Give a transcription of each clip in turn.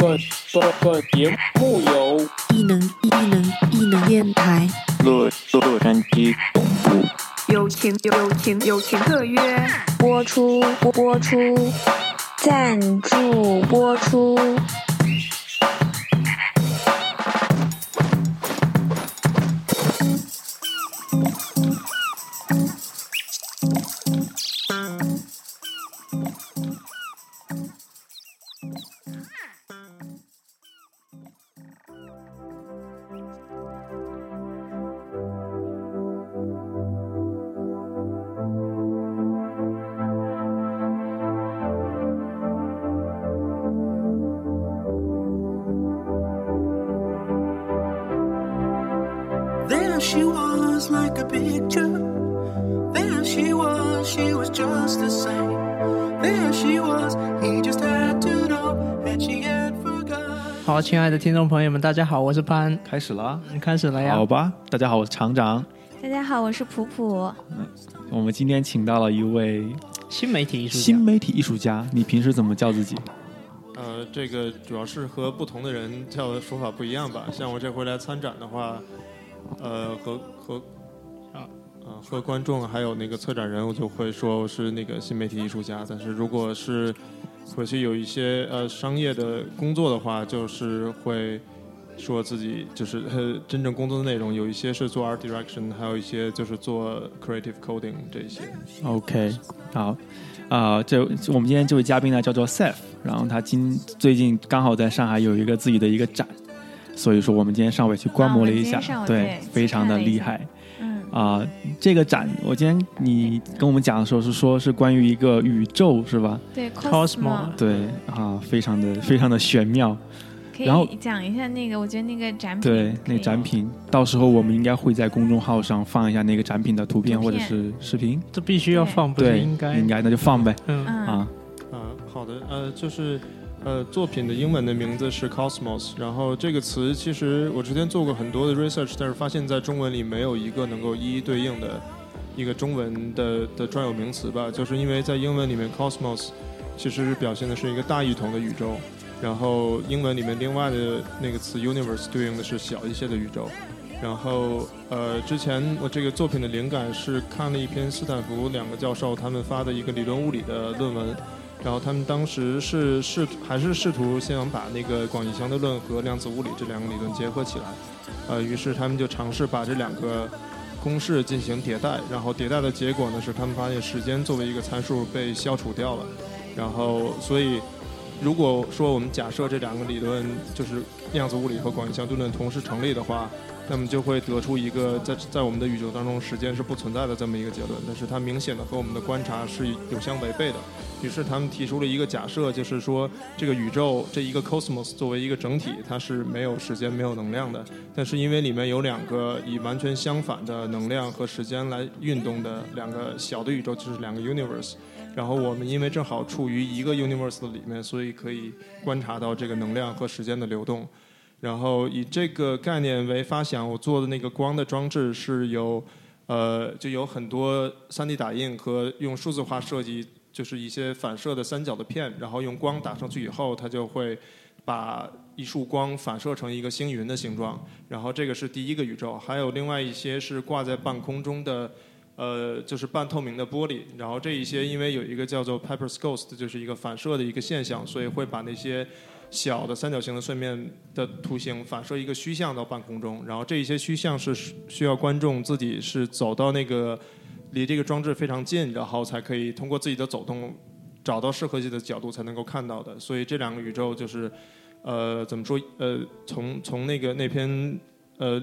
本本本节目由异能异能异能电台乐乐山鸡总部友情友情友情特约播出播出，赞助播出。亲爱的听众朋友们，大家好，我是潘，开始了开始了呀？好吧，大家好，我是厂长。大家好，我是普普。我们今天请到了一位新媒体艺术家新媒体艺术家，你平时怎么叫自己？呃，这个主要是和不同的人叫的说法不一样吧。像我这回来参展的话，呃，和和啊啊和观众还有那个策展人，我就会说我是那个新媒体艺术家。但是如果是回去有一些呃商业的工作的话，就是会说自己就是呃真正工作的内容，有一些是做 art direction，还有一些就是做 creative coding 这些。OK，好，啊、这我们今天这位嘉宾呢叫做 Seth，然后他今最近刚好在上海有一个自己的一个展，所以说我们今天上午也去观摩了一下，对对，非常的厉害。嗯，啊、这个展我今天你跟我们讲的时候是说是关于一个宇宙是吧？对 Cosmo 对啊，非常的非常的玄妙。可然后以讲一下那个，我觉得那个展品对，那展品，到时候我们应该会在公众号上放一下那个展品的图片或者是视频。这必须要放，不是，应该？应该那就放呗。嗯，嗯啊，啊，好的，呃，就是呃，作品的英文的名字是 Cosmos，然后这个词其实我之前做过很多的 research，但是发现在中文里没有一个能够一一对应的一个中文的的专有名词吧，就是因为在英文里面 Cosmos 其实表现的是一个大一统的宇宙，然后英文里面另外的那个词 universe 对应的是小一些的宇宙。然后，呃，之前我这个作品的灵感是看了一篇斯坦福两个教授他们发的一个理论物理的论文，然后他们当时是试还是试图想把那个广义相对论和量子物理这两个理论结合起来，呃，于是他们就尝试把这两个公式进行迭代，然后迭代的结果呢是他们发现时间作为一个参数被消除掉了，然后所以如果说我们假设这两个理论就是量子物理和广义相对论同时成立的话，那么就会得出一个在在我们的宇宙当中时间是不存在的这么一个结论，但是它明显的和我们的观察是有相违背的。于是他们提出了一个假设，就是说这个宇宙这一个 cosmos 作为一个整体，它是没有时间、没有能量的。但是因为里面有两个以完全相反的能量和时间来运动的两个小的宇宙，就是两个 universe。然后我们因为正好处于一个 universe 的里面，所以可以观察到这个能量和时间的流动。然后以这个概念为发想，我做的那个光的装置是有，呃，就有很多 3D 打印和用数字化设计，就是一些反射的三角的片，然后用光打上去以后，它就会把一束光反射成一个星云的形状。然后这个是第一个宇宙，还有另外一些是挂在半空中的。呃，就是半透明的玻璃，然后这一些因为有一个叫做 Pepper's Ghost，就是一个反射的一个现象，所以会把那些小的三角形的碎面的图形反射一个虚像到半空中，然后这一些虚像是需要观众自己是走到那个离这个装置非常近，然后才可以通过自己的走动找到适合自己的角度才能够看到的。所以这两个宇宙就是呃怎么说呃从从那个那篇呃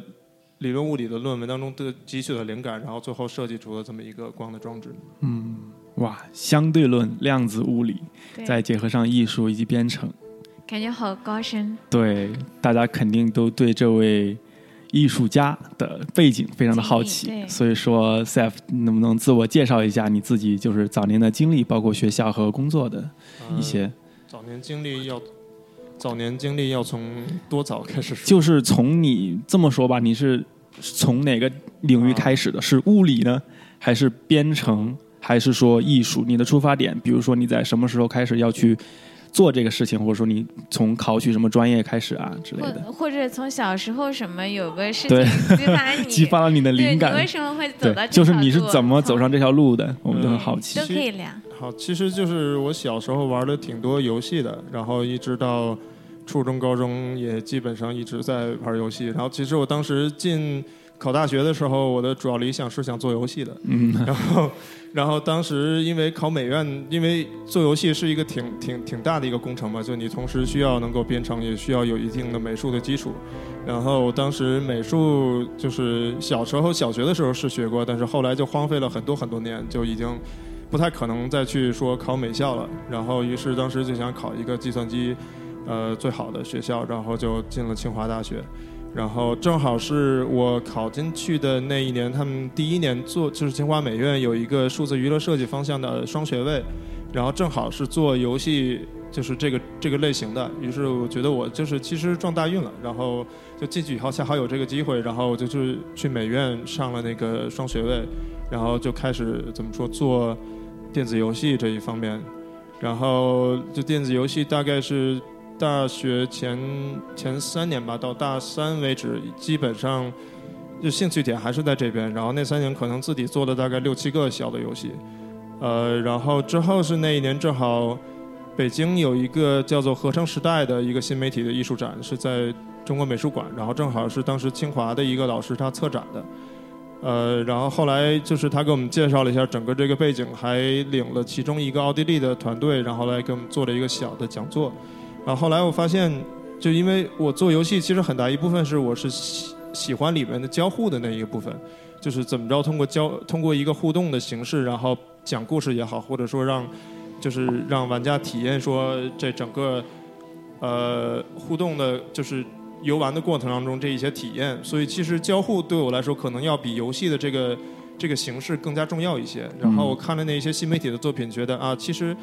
理论物理的论文当中的汲取了灵感，然后最后设计出了这么一个光的装置。嗯，哇，相对论、量子物理，再结合上艺术以及编程，感觉好高深，对大家肯定都对这位艺术家的背景非常的好奇所以说，Seth 能不能自我介绍一下你自己，就是早年的经历，包括学校和工作的一些？早年经历要早年经历要从多早开始说？就是从你这么说吧，你是从哪个领域开始的？是物理呢，还是编程，还是说艺术？你的出发点，比如说你在什么时候开始要去做这个事情，或者说你从考取什么专业开始啊之类的，或或者从小时候什么有个事情激发你，激发了你的灵感你。为什么会走到对，这就是你是怎么走上这条路的，我们都很嗯好奇都。可以聊。好，其实就是我小时候玩的挺多游戏的，然后一直到初中、高中也基本上一直在玩游戏。然后其实我当时进考大学的时候，我的主要理想是想做游戏的。嗯，然后，然后当时因为考美院，因为做游戏是一个挺挺挺大的一个工程嘛，就你同时需要能够编程，也需要有一定的美术的基础。然后当时美术就是小时候小学的时候是学过，但是后来就荒废了很多很多年，就已经不太可能再去说考美校了。然后于是当时就想考一个计算机，呃最好的学校，然后就进了清华大学。然后正好是我考进去的那一年，他们第一年做就是清华美院有一个数字娱乐设计方向的双学位，然后正好是做游戏就是这个这个类型的，于是我觉得我就是其实撞大运了，然后就进去以后恰好有这个机会，然后我就去去美院上了那个双学位，然后就开始怎么说做电子游戏这一方面，然后就电子游戏大概是大学前前三年吧，到大三为止，基本上就兴趣点还是在这边。然后那三年可能自己做了大概六七个小的游戏，呃，然后之后是那一年正好北京有一个叫做合成时代的一个新媒体的艺术展，是在中国美术馆，然后正好是当时清华的一个老师他策展的。呃，然后后来就是他给我们介绍了一下整个这个背景，还领了其中一个奥地利的团队，然后来给我们做了一个小的讲座。然后后来我发现，就因为我做游戏，其实很大一部分是我是喜喜欢里面的交互的那一个部分，就是怎么着通过交通过一个互动的形式，然后讲故事也好，或者说让就是让玩家体验说这整个呃互动的，就是游玩的过程当中这一些体验。所以其实交互对我来说，可能要比游戏的这个这个形式更加重要一些。然后我看了那些新媒体的作品，觉得啊，其实。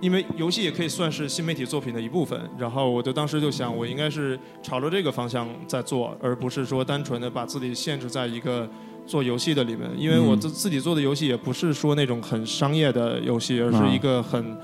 因为游戏也可以算是新媒体作品的一部分，然后我就当时就想，我应该是朝着这个方向在做，而不是说单纯的把自己限制在一个做游戏的里面。因为我自自己做的游戏也不是说那种很商业的游戏，而是一个很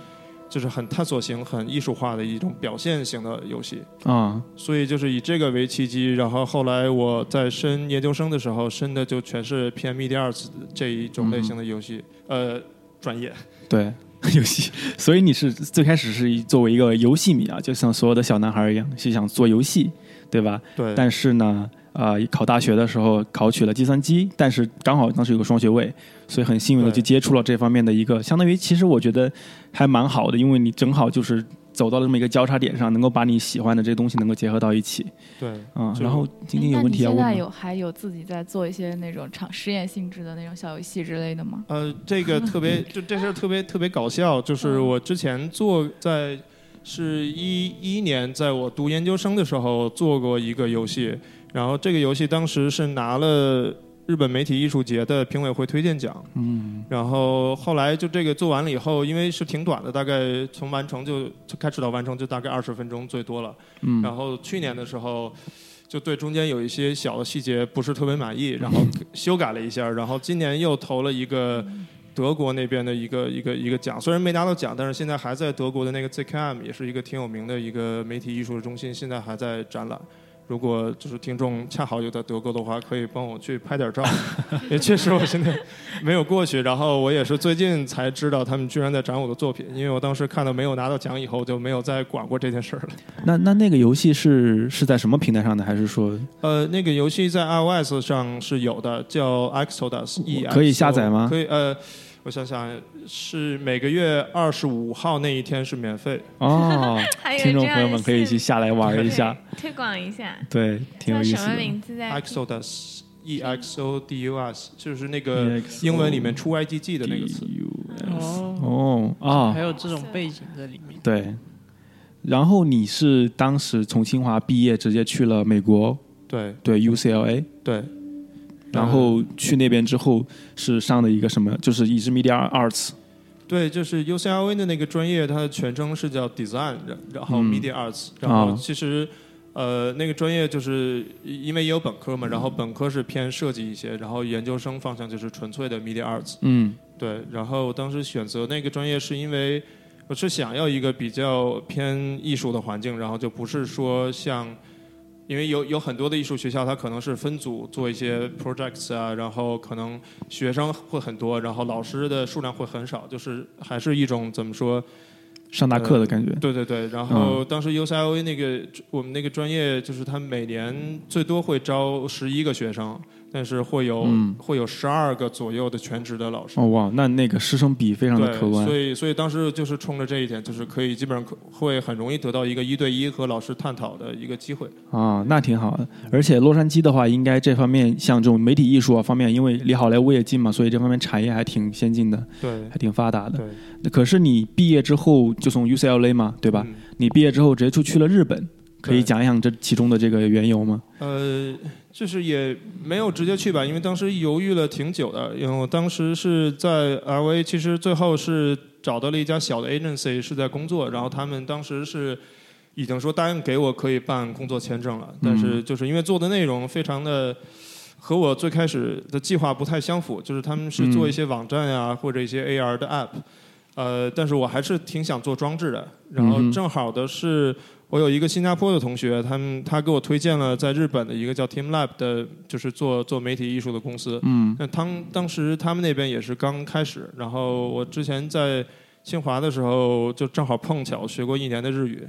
就是很探索型、很艺术化的一种表现型的游戏。啊，所以就是以这个为契机，然后后来我在申研究生的时候，申的就全是偏 media arts 这一种类型的游戏，呃，专业。对，游戏。所以你是最开始是作为一个游戏迷啊，就像所有的小男孩一样，是想做游戏，对吧？对，但是呢，呃，考大学的时候考取了计算机，但是刚好当时有个双学位，所以很幸运的就接触了这方面的一个，相当于其实我觉得还蛮好的，因为你正好就是走到了这么一个交叉点上，能够把你喜欢的这些东西能够结合到一起对，啊、就然后今天有问题要问吗？现在有还有自己在做一些那种场实验性质的那种小游戏之类的吗？呃，这个特别，就这事儿特别特别搞笑，就是我之前做在是一一年，在我读研究生的时候做过一个游戏，然后这个游戏当时是拿了日本媒体艺术节的评委会推荐奖，嗯然后后来就这个做完了以后，因为是挺短的，大概从完成就就开始到完成就大概二十分钟最多了。嗯，然后去年的时候，就对中间有一些小的细节不是特别满意，然后修改了一下。然后今年又投了一个德国那边的一个一个一个奖，虽然没拿到奖，但是现在还在德国的那个 ZKM 也是一个挺有名的一个媒体艺术中心，现在还在展览。如果就是听众恰好有在德国的话，可以帮我去拍点照。也确实我现在没有过去，然后我也是最近才知道他们居然在展我的作品，因为我当时看到没有拿到奖以后，就没有再管过这件事儿了。那那那个游戏是是在什么平台上的？还是说呃，那个游戏在 iOS 上是有的，叫 Exodus，E 可以下载吗可以，呃，我想想，是每个月二十五号那一天是免费。哦，还有听众朋友们可以去信下来玩一下，推广一下，对，挺有意思的。名字在？Exodus。E X O D U S 就是那个英文里面出 I G G 的那个词。哦，哦啊，还有这种背景在里面。对。然后你是当时从清华毕业，直接去了美国，对对 UCLA，对，然后去那边之后是上的一个什么，就是也是 Media Arts，对，就是 UCLA 的那个专业，它的全称是叫 Design，然然后嗯。Media Arts，、然后啊其实呃那个专业就是因为也有本科嘛，然后本科是偏设计一些，然后研究生方向就是纯粹的 Media Arts。嗯。对，然后当时选择那个专业是因为我是想要一个比较偏艺术的环境，然后就不是说像，因为有有很多的艺术学校，它可能是分组做一些 projects 啊，然后可能学生会很多，然后老师的数量会很少，就是还是一种怎么说？上大课的感觉。对对对，然后当时 UCLA 那个我们那个专业，就是他每年最多会招十一个学生，但是会有、嗯会有十二个左右的全职的老师。哦哇，那那个师生比非常的，可观所。以所以当时就是冲着这一点，就是可以基本上可会很容易得到一个一对一和老师探讨的一个机会。啊，那挺好的。而且洛杉矶的话，应该这方面像这种媒体艺术啊方面，因为离好莱坞也近嘛，所以这方面产业还挺先进的，对还挺发达的。对，可是你毕业之后就从 UCLA 嘛，对吧？嗯你毕业之后直接就去了日本，可以讲一讲这其中的这个缘由吗？呃，就是也没有直接去吧，因为当时犹豫了挺久的。因为我当时是在 LA，其实最后是找到了一家小的 agency 是在工作，然后他们当时是已经说答应给我可以办工作签证了，但是就是因为做的内容非常的。和我最开始的计划不太相符，就是他们是做一些网站呀、或者一些 AR 的 app，呃，但是我还是挺想做装置的。然后正好的是，我有一个新加坡的同学，他们他给我推荐了在日本的一个叫 Team Lab 的，就是做做媒体艺术的公司。嗯那当当时他们那边也是刚开始，然后我之前在清华的时候就正好碰巧学过一年的日语，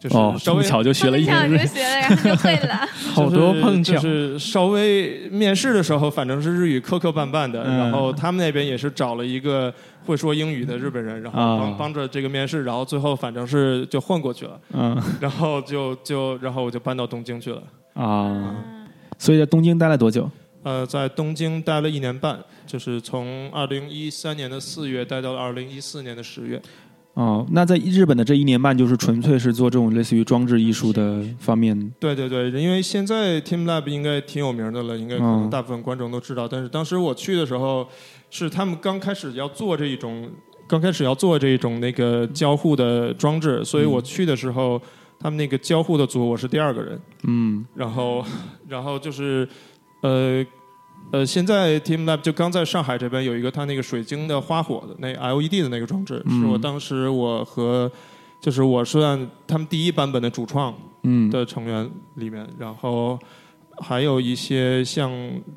就是哦，稍微碰巧就学了一碰年日巧就学了，然后就会了。好多碰巧就，是稍微面试的时候，反正是日语磕磕绊绊的，嗯然后他们那边也是找了一个会说英语的日本人，然后帮、啊帮着这个面试，然后最后反正是就混过去了，嗯然后就就然后我就搬到东京去了。啊，所以在东京待了多久？呃，在东京待了一年半，就是从二零一三年的四月待到了二零一四年的十月。哦，那在日本的这一年半，就是纯粹是做这种类似于装置艺术的方面。对对对，因为现在 Team Lab 应该挺有名的了，应该可能嗯大部分观众都知道。但是当时我去的时候，是他们刚开始要做这一种，刚开始要做这一种那个交互的装置，所以我去的时候，他们那个交互的组我是第二个人。嗯然后，然后就是，呃，呃，现在 Team Lab 就刚在上海这边有一个它那个水晶的花火的那 LED 的那个装置，嗯是我当时我和就是我是按他们第一版本的主创嗯的成员里面，然后还有一些像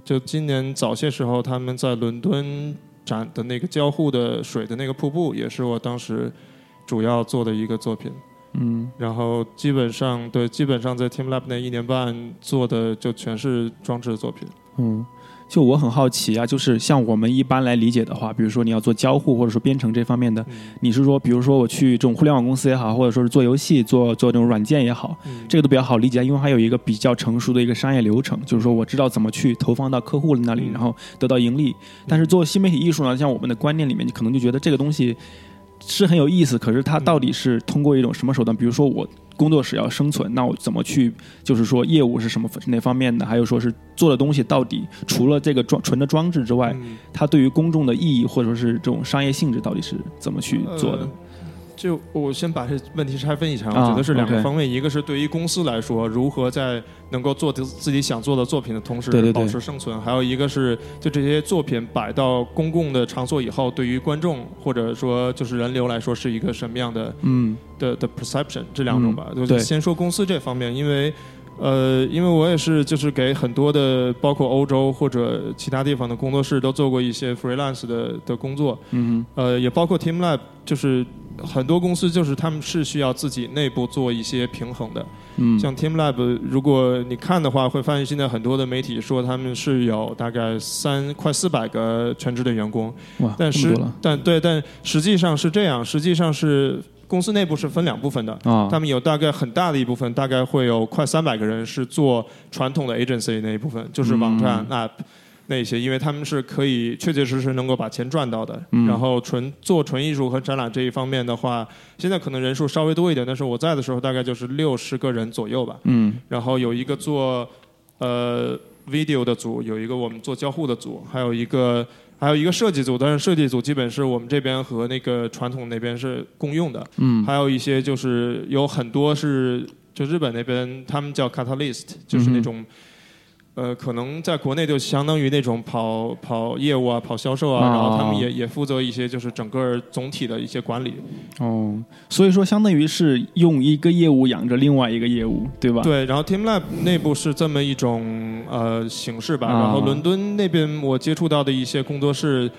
就今年早些时候他们在伦敦展的那个交互的水的那个瀑布，也是我当时主要做的一个作品。嗯然后基本上对，基本上在 Team Lab 那一年半做的就全是装置作品。嗯，就我很好奇啊，就是像我们一般来理解的话，比如说你要做交互或者说编程这方面的，嗯。你是说，比如说我去这种互联网公司也好，或者说是做游戏、做做这种软件也好，嗯。这个都比较好理解，因为还有一个比较成熟的一个商业流程，就是说我知道怎么去投放到客户那里，嗯。然后得到盈利。但是做新媒体艺术呢，像我们的观念里面，你可能就觉得这个东西是很有意思，可是它到底是通过一种什么手段？比如说我工作室要生存，那我怎么去，就是说业务是什么哪方面的？还有说是做的东西到底除了这个装纯的装置之外，嗯它对于公众的意义或者说是这种商业性质到底是怎么去做的呃？就我先把这问题拆分一下，啊我觉得是两个方面，一个是对于公司来说，如何在能够做自自己想做的作品的同时保持生存，还有一个是就这些作品摆到公共的场所以后，对于观众或者说就是人流来说是一个什么样的嗯。的的 perception 这两种吧。就先说公司这方面，因为呃，因为我也是就是给很多的包括欧洲或者其他地方的工作室都做过一些 freelance 的的工作，嗯呃，也包括 Team Lab，就是很多公司就是他们是需要自己内部做一些平衡的。嗯，像 Team Lab，如果你看的话，会发现现在很多的媒体说他们是有大概三快四百个全职的员工，哇，但是但对，但实际上是这样，实际上是公司内部是分两部分的。啊，他们有大概很大的一部分，大概会有快三百个人是做传统的 agency 那一部分，就是网站、app 那些，因为他们是可以确确实实能够把钱赚到的。嗯然后纯做纯艺术和展览这一方面的话，现在可能人数稍微多一点，但是我在的时候大概就是六十个人左右吧。嗯然后有一个做呃 video 的组，有一个我们做交互的组，还有一个还有一个设计组，但是设计组基本是我们这边和那个传统那边是共用的。嗯还有一些就是有很多是就日本那边他们叫 catalyst，就是那种、呃，可能在国内就相当于那种跑跑业务啊、跑销售啊，哦然后他们也也负责一些就是整个总体的一些管理。哦，所以说相当于是用一个业务养着另外一个业务，对吧？，对，然后 TeamLab 内部是这么一种呃形式吧。啊然后伦敦那边我接触到的一些工作室，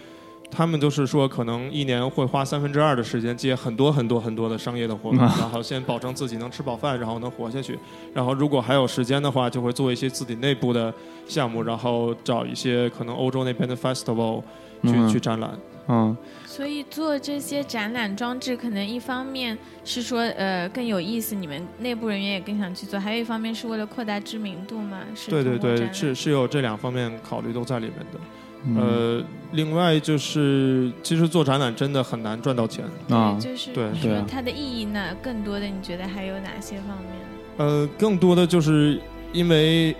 他们就是说可能一年会花三分之二的时间接很多很多很多的商业的活动，啊然后先保证自己能吃饱饭，然后能活下去。然后如果还有时间的话，就会做一些自己内部的项目，然后找一些可能欧洲那边的 festival 去、嗯去展览。嗯，所以做这些展览装置，可能一方面是说呃更有意思，你们内部人员也更想去做；还有一方面是为了扩大知名度嘛。是对对对，是是有这两方面考虑都在里面的。嗯呃，另外就是，其实做展览真的很难赚到钱。啊对，就是对它的意义呢，更多的你觉得还有哪些方面？呃，更多的就是因为，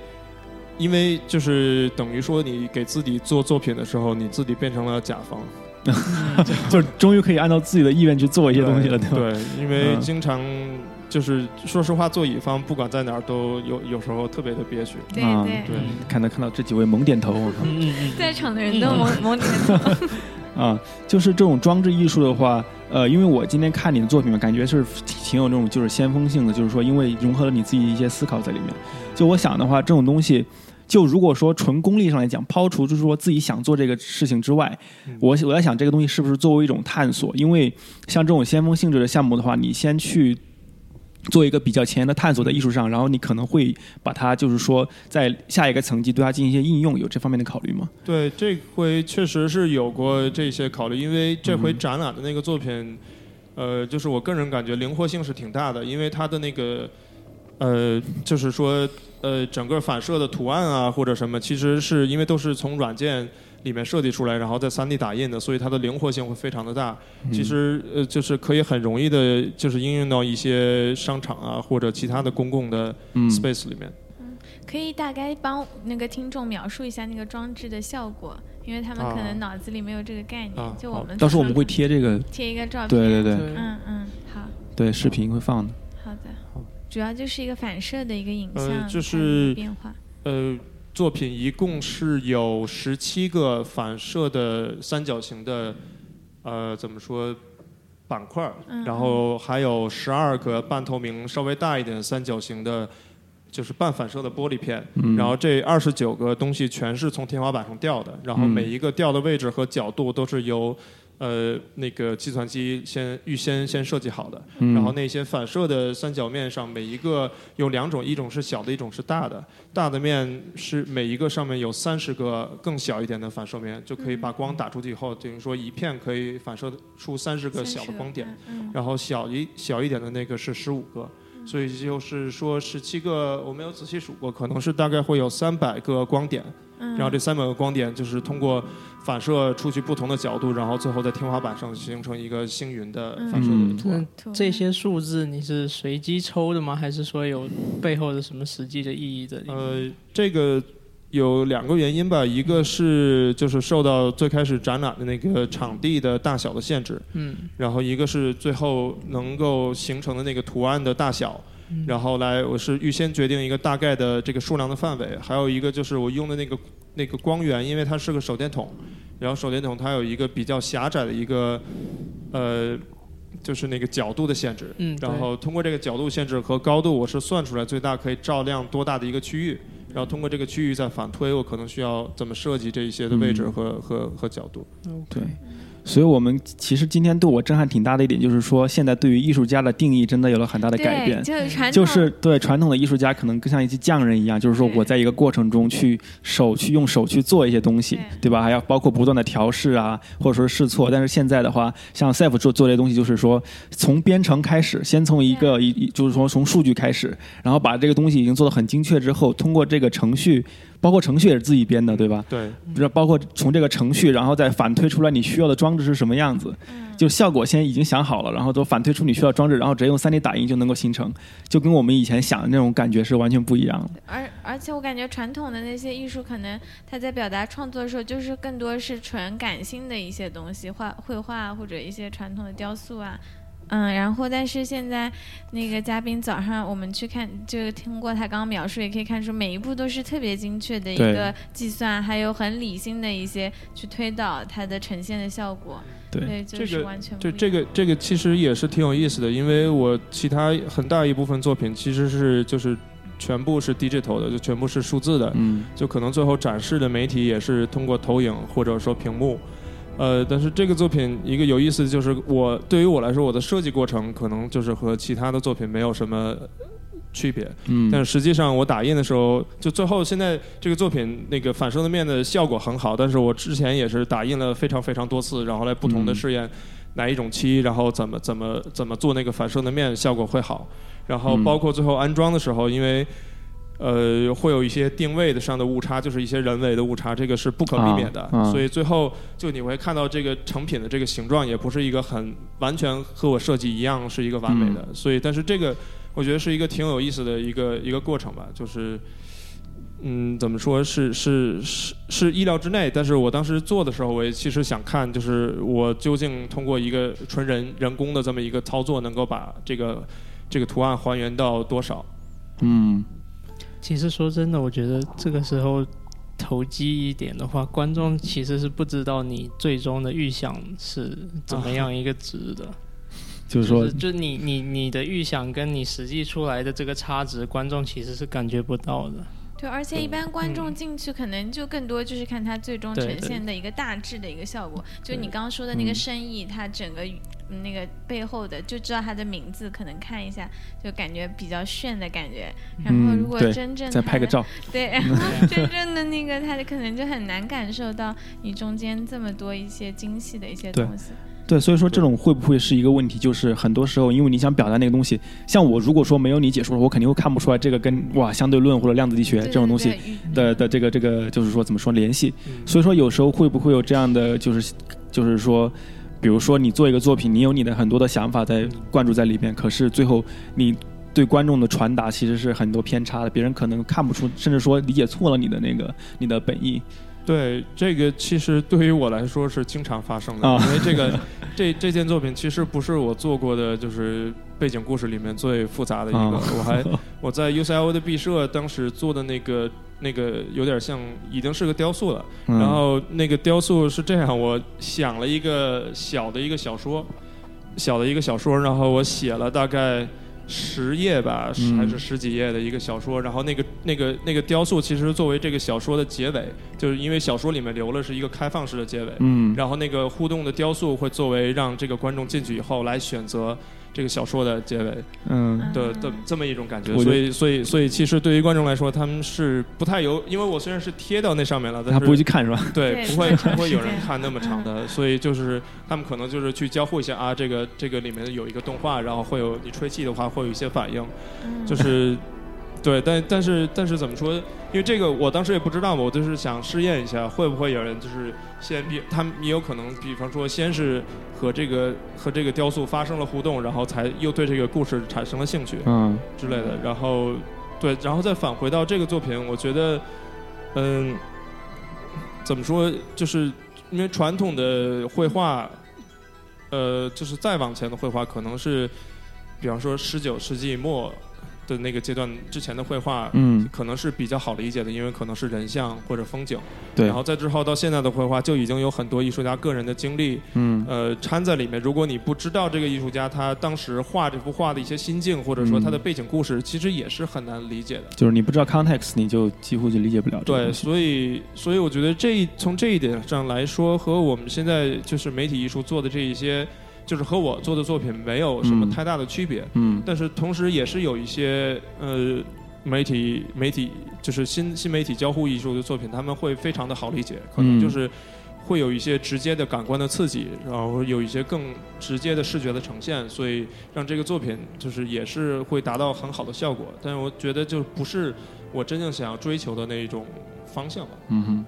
因为就是等于说你给自己做作品的时候，你自己变成了甲方。就是终于可以按照自己的意愿去做一些东西了，对吧？对，因为嗯经常就是说实话，做乙方不管在哪儿都有有时候特别的憋屈。对啊对，对，看到看到这几位猛点头，我靠嗯嗯嗯，在场的人都猛猛点头。啊，就是这种装置艺术的话，呃，因为我今天看你的作品嘛，感觉是挺挺有那种就是先锋性的，就是说因为融合了你自己一些思考在里面。就我想的话，这种东西。就如果说纯功利上来讲，抛除就是说自己想做这个事情之外，嗯我我在想这个东西是不是作为一种探索？因为像这种先锋性质的项目的话，你先去做一个比较前沿的探索在艺术上，然后你可能会把它就是说在下一个层级对它进行一些应用，有这方面的考虑吗？对，这回确实是有过这些考虑，因为这回展览的那个作品，呃，就是我个人感觉灵活性是挺大的，因为它的那个，呃，就是说，呃，整个反射的图案啊或者什么，其实是因为都是从软件里面设计出来，然后在 3D 打印的，所以它的灵活性会非常的大。其实呃，就是可以很容易的，就是应用到一些商场啊或者其他的公共的嗯 space 里面。嗯可以大概帮那个听众描述一下那个装置的效果，因为他们可能脑子里没有这个概念。啊就我们到时候我们会贴这个，贴一个照片。对对对对嗯嗯，好对，视频会放的。好的。主要就是一个反射的一个影像，呃就是变化。呃，作品一共是有十七个反射的三角形的，呃，怎么说板块然后还有十二个半透明、稍微大一点三角形的，就是半反射的玻璃片。嗯然后这二十九个东西全是从天花板上掉的，然后嗯每一个掉的位置和角度都是由。呃，那个计算机先预先先设计好的，嗯然后那些反射的三角面上，每一个有两种，一种是小的，一种是大的。大的面是每一个上面有三十个更小一点的反射面，就可以把光打出去以后，等于说一片可以反射出三十个小的光点。嗯，然后小一小一点的那个是十五个，所以就是说十七个，我没有仔细数过，可能是大概会有三百个光点。嗯，然后这三百个光点就是通过反射出去不同的角度，然后最后在天花板上形成一个星云的反射的图案。嗯这些数字你是随机抽的吗？还是说有背后的什么实际的意义在里面？呃，这个有两个原因吧，一个是就是受到最开始展览的那个场地的大小的限制，嗯然后一个是最后能够形成的那个图案的大小，嗯然后来我是预先决定一个大概的这个数量的范围，还有一个就是我用的那个那个光源，因为它是个手电筒，然后手电筒它有一个比较狭窄的一个呃。就是那个角度的限制，嗯对。然后通过这个角度限制和高度，我是算出来最大可以照亮多大的一个区域，然后通过这个区域再反推，我可能需要怎么设计这一些的位置嗯。和、和和角度。对，所以我们其实今天对我震撼挺大的一点，就是说现在对于艺术家的定义真的有了很大的改变，。就是传统，就是对传统的艺术家可能更像一些匠人一样，就是说我在一个过程中去手去用手去做一些东西，对对吧？还要包括不断的调试啊，或者说试错。但是现在的话，像 Sef 做做这些东西，就是说从编程开始，先从一个一一就是说从数据开始，然后把这个东西已经做得很精确之后，通过这个程序，包括程序也是自己编的，对吧？对，不是包括从这个程序，然后再反推出来你需要的装置是什么样子，就效果先已经想好了，然后都反推出你需要装置，然后直接用 3D 打印就能够形成，就跟我们以前想的那种感觉是完全不一样的。而而且我感觉传统的那些艺术，可能他在表达创作的时候，就是更多是纯感性的一些东西，画绘画或者一些传统的雕塑啊，嗯，然后但是现在那个嘉宾早上我们去看，就听过他刚刚描述，也可以看出每一步都是特别精确的一个计算，还有很理性的一些去推导它的呈现的效果。对就这个是完全不这个这个其实也是挺有意思的，因为我其他很大一部分作品其实是就是全部是 digital 的，就全部是数字的，嗯就可能最后展示的媒体也是通过投影或者说屏幕。呃，但是这个作品一个有意思的就是我对于我来说，我的设计过程可能就是和其他的作品没有什么区别。嗯，但实际上我打印的时候，就最后现在这个作品那个反射的面的效果很好，但是我之前也是打印了非常非常多次，然后来不同的嗯试验哪一种漆，然后怎么怎么怎么做那个反射的面效果会好，然后嗯包括最后安装的时候，因为。呃，会有一些定位的上的误差，就是一些人为的误差，这个是不可避免的。啊啊所以最后就你会看到这个成品的这个形状也不是一个很完全和我设计一样是一个完美的。所以，但是这个我觉得是一个挺有意思的一个一个过程吧，就是。嗯，怎么说是是是是意料之内，但是我当时做的时候，我也其实想看，就是我究竟通过一个纯人人工的这么一个操作，能够把这个这个图案还原到多少？嗯其实说真的，我觉得这个时候投机一点的话，观众其实是不知道你最终的预想是怎么样一个值的。就是说就是就你你你的预想跟你实际出来的这个差值，观众其实是感觉不到的。对，而且一般观众进去可能就更多就是看它最终呈现的一个大致的一个效果。就你刚刚说的那个嗯生意，它整个嗯那个背后的就知道他的名字，可能看一下就感觉比较炫的感觉。然后如果真正再拍个照，对，然 后 真正的那个他可能就很难感受到你中间这么多一些精细的一些东西。对，所以说这种会不会是一个问题？就是很多时候，因为你想表达那个东西，像我如果说没有你解说，我肯定会看不出来这个跟哇相对论或者量子力学这种东西对对的的这个这个就是说怎么说联系。嗯所以说有时候会不会有这样的就是就是说，比如说你做一个作品，你有你的很多的想法在灌注在里面，可是最后你对观众的传达其实是很多偏差的，别人可能看不出，甚至说理解错了你的那个 你的本意。对，这个其实对于我来说是经常发生的，啊因为这个 这这件作品其实不是我做过的，就是背景故事里面最复杂的一个。啊我还我在 UCLA 的毕设当时做的那个那个有点像已经是个雕塑了，嗯。然后那个雕塑是这样，我想了一个小的一个小说，小的一个小说，然后我写了大概。十页吧，还是十几页的一个小说，然后那个那个那个雕塑其实作为这个小说的结尾，就是因为小说里面留了是一个开放式的结尾，嗯。然后那个互动的雕塑会作为让这个观众进去以后来选择这个小说的结尾嗯。的的这么一种感觉，所以所以所以其实对于观众来说，他们是不太有，因为我虽然是贴到那上面了，但他不会去看是吧？对，对不会不会有人看那么长的，所以就是他们可能就是去交互一下啊，这个这个里面有一个动画，然后会有你吹气的话会有一些反应，嗯。就是对，但但是但是怎么说？因为这个我当时也不知道嘛，我就是想试验一下，会不会有人就是先比他们也有可能，比方说先是和这个和这个雕塑发生了互动，然后才又对这个故事产生了兴趣。嗯之类的，然后对，然后再返回到这个作品，我觉得，嗯，怎么说，就是因为传统的绘画，呃，就是再往前的绘画，可能是，比方说十九世纪末的那个阶段之前的绘画，嗯，可能是比较好理解的，因为可能是人像或者风景，对。然，后再之后到现在的绘画，就已经有很多艺术家个人的经历，嗯。呃掺在里面。如果你不知道这个艺术家他当时画这幅画的一些心境，或者说他的嗯背景故事，其实也是很难理解的。就是你不知道 context，你就几乎就理解不了对，所以所以我觉得这一从这一点上来说，和我们现在就是媒体艺术做的这一些，就是和我做的作品没有什么嗯太大的区别。嗯但是同时也是有一些呃媒体媒体就是新新媒体交互艺术的作品，他们会非常的好理解，可能嗯就是会有一些直接的感官的刺激，然后有一些更直接的视觉的呈现，所以让这个作品就是也是会达到很好的效果。但是我觉得就不是我真正想要追求的那一种方向吧。嗯哼。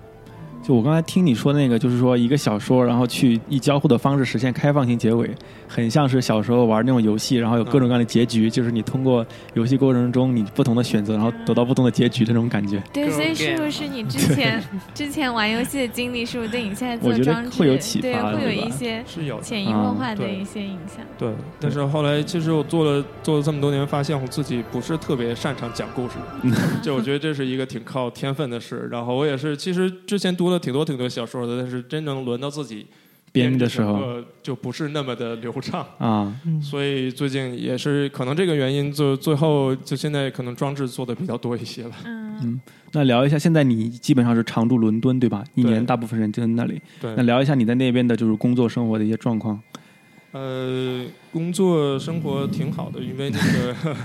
就我刚才听你说那个，就是说一个小说，然后去以交互的方式实现开放性结尾，很像是小时候玩那种游戏，然后有各种各样的结局，就是你通过游戏过程中你不同的选择，然后得到不同的结局的那种感觉。对，所以是不是你之前 之前玩游戏的经历，是不是对你现在做我觉得装置会有启发对会有一些是有。潜移默化的一些影响？对，但是后来其实我做了做了这么多年，发现我自己不是特别擅长讲故事，就我觉得这是一个挺靠天分的事。然后我也是，其实之前读了挺多挺多小说的，但是真正轮到自己编的时候就不是那么的流畅。啊，所以最近也是可能这个原因，就最后就现在可能装置做的比较多一些了。嗯，那聊一下，现在你基本上是常驻伦敦对吧？一年大部分时间就在那里。对那，聊一下你在那边的就是工作生活的一些状况。呃，工作生活挺好的，因为那个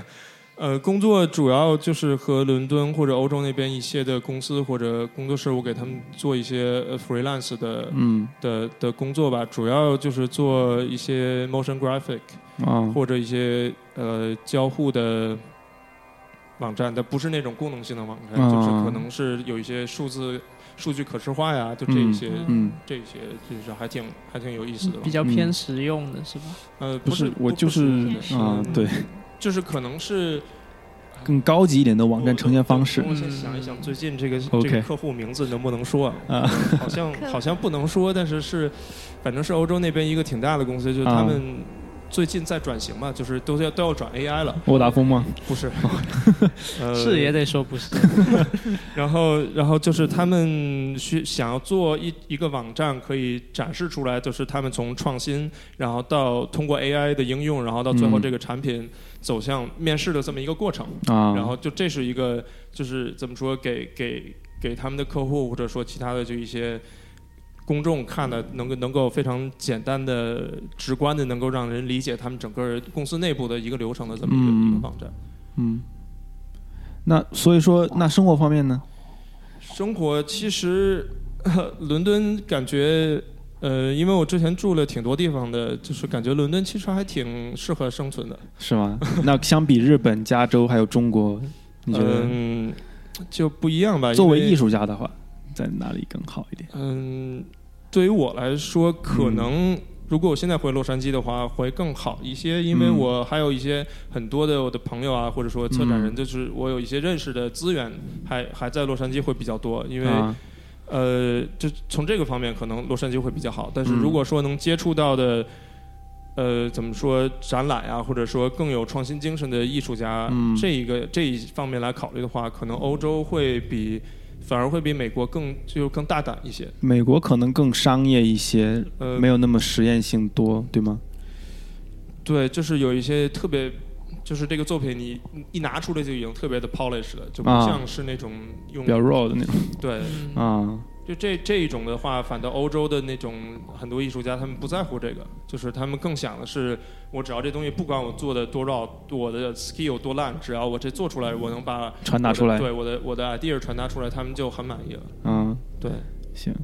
呃，工作主要就是和伦敦或者欧洲那边一些的公司或者工作室，我给他们做一些呃 freelance 的、嗯。的的工作吧，主要就是做一些 motion graphic 啊。或者一些呃交互的。网站，但不是那种功能性的网站，啊就是可能是有一些数字、数据可视化呀，就这一些，嗯，这一些就是还挺还挺有意思的吧。比较偏实用的是吧？呃，不是是，我就是啊，对，就是可能是更高级一点的网站呈现方式。我先想一想，最近这个这个客户名字能不能说啊？啊。好像好像不能说，但是是，反正是欧洲那边一个挺大的公司，就是他啊们最近在转型嘛，就是都要都要转 AI 了，沃达丰吗？不是？呃是也得说不是。然后，然后就是他们需想要做一一个网站，可以展示出来，就是他们从创新，然后到通过 AI 的应用，然后到最后嗯这个产品走向面试的这么一个过程。啊，然后就这是一个，就是怎么说，给给给他们的客户或者说其他的就一些公众看的，能够能够非常简单的、直观的，能够让人理解他们整个公司内部的一个流程的这么一个、嗯一个网站。嗯，那所以说，那生活方面呢？生活其实，伦敦感觉，呃，因为我之前住了挺多地方的，就是感觉伦敦其实还挺适合生存的。是吗？那相比日本、加州还有中国，你觉得嗯，就不一样吧？作为艺术家的话，在哪里更好一点？嗯，对于我来说，可嗯能如果我现在回洛杉矶的话，会更好一些，因为嗯我还有一些很多的我的朋友啊，或者说策展人，嗯就是我有一些认识的资源，还还在洛杉矶会比较多，因为。啊，呃，就从这个方面，可能洛杉矶会比较好。但是嗯如果说能接触到的，呃，怎么说展览啊，或者说更有创新精神的艺术家，嗯这一个这一方面来考虑的话，可能欧洲会比反而会比美国更就更大胆一些。美国可能更商业一些，呃，没有那么实验性多，对吗？对，就是有一些特别。就是这个作品，你一拿出来就已经特别的 polish 了，就不啊像是那种用、比较 raw 的那种对，嗯啊，就这这一种的话，反倒欧洲的那种很多艺术家，他们不在乎这个，就是他们更想的是，我只要这东西不管我做的多绕，我的 skill 有多烂，只要我这做出来，我能把传达出来对我的我的 idea 传达出来，他们就很满意了。嗯，对，行。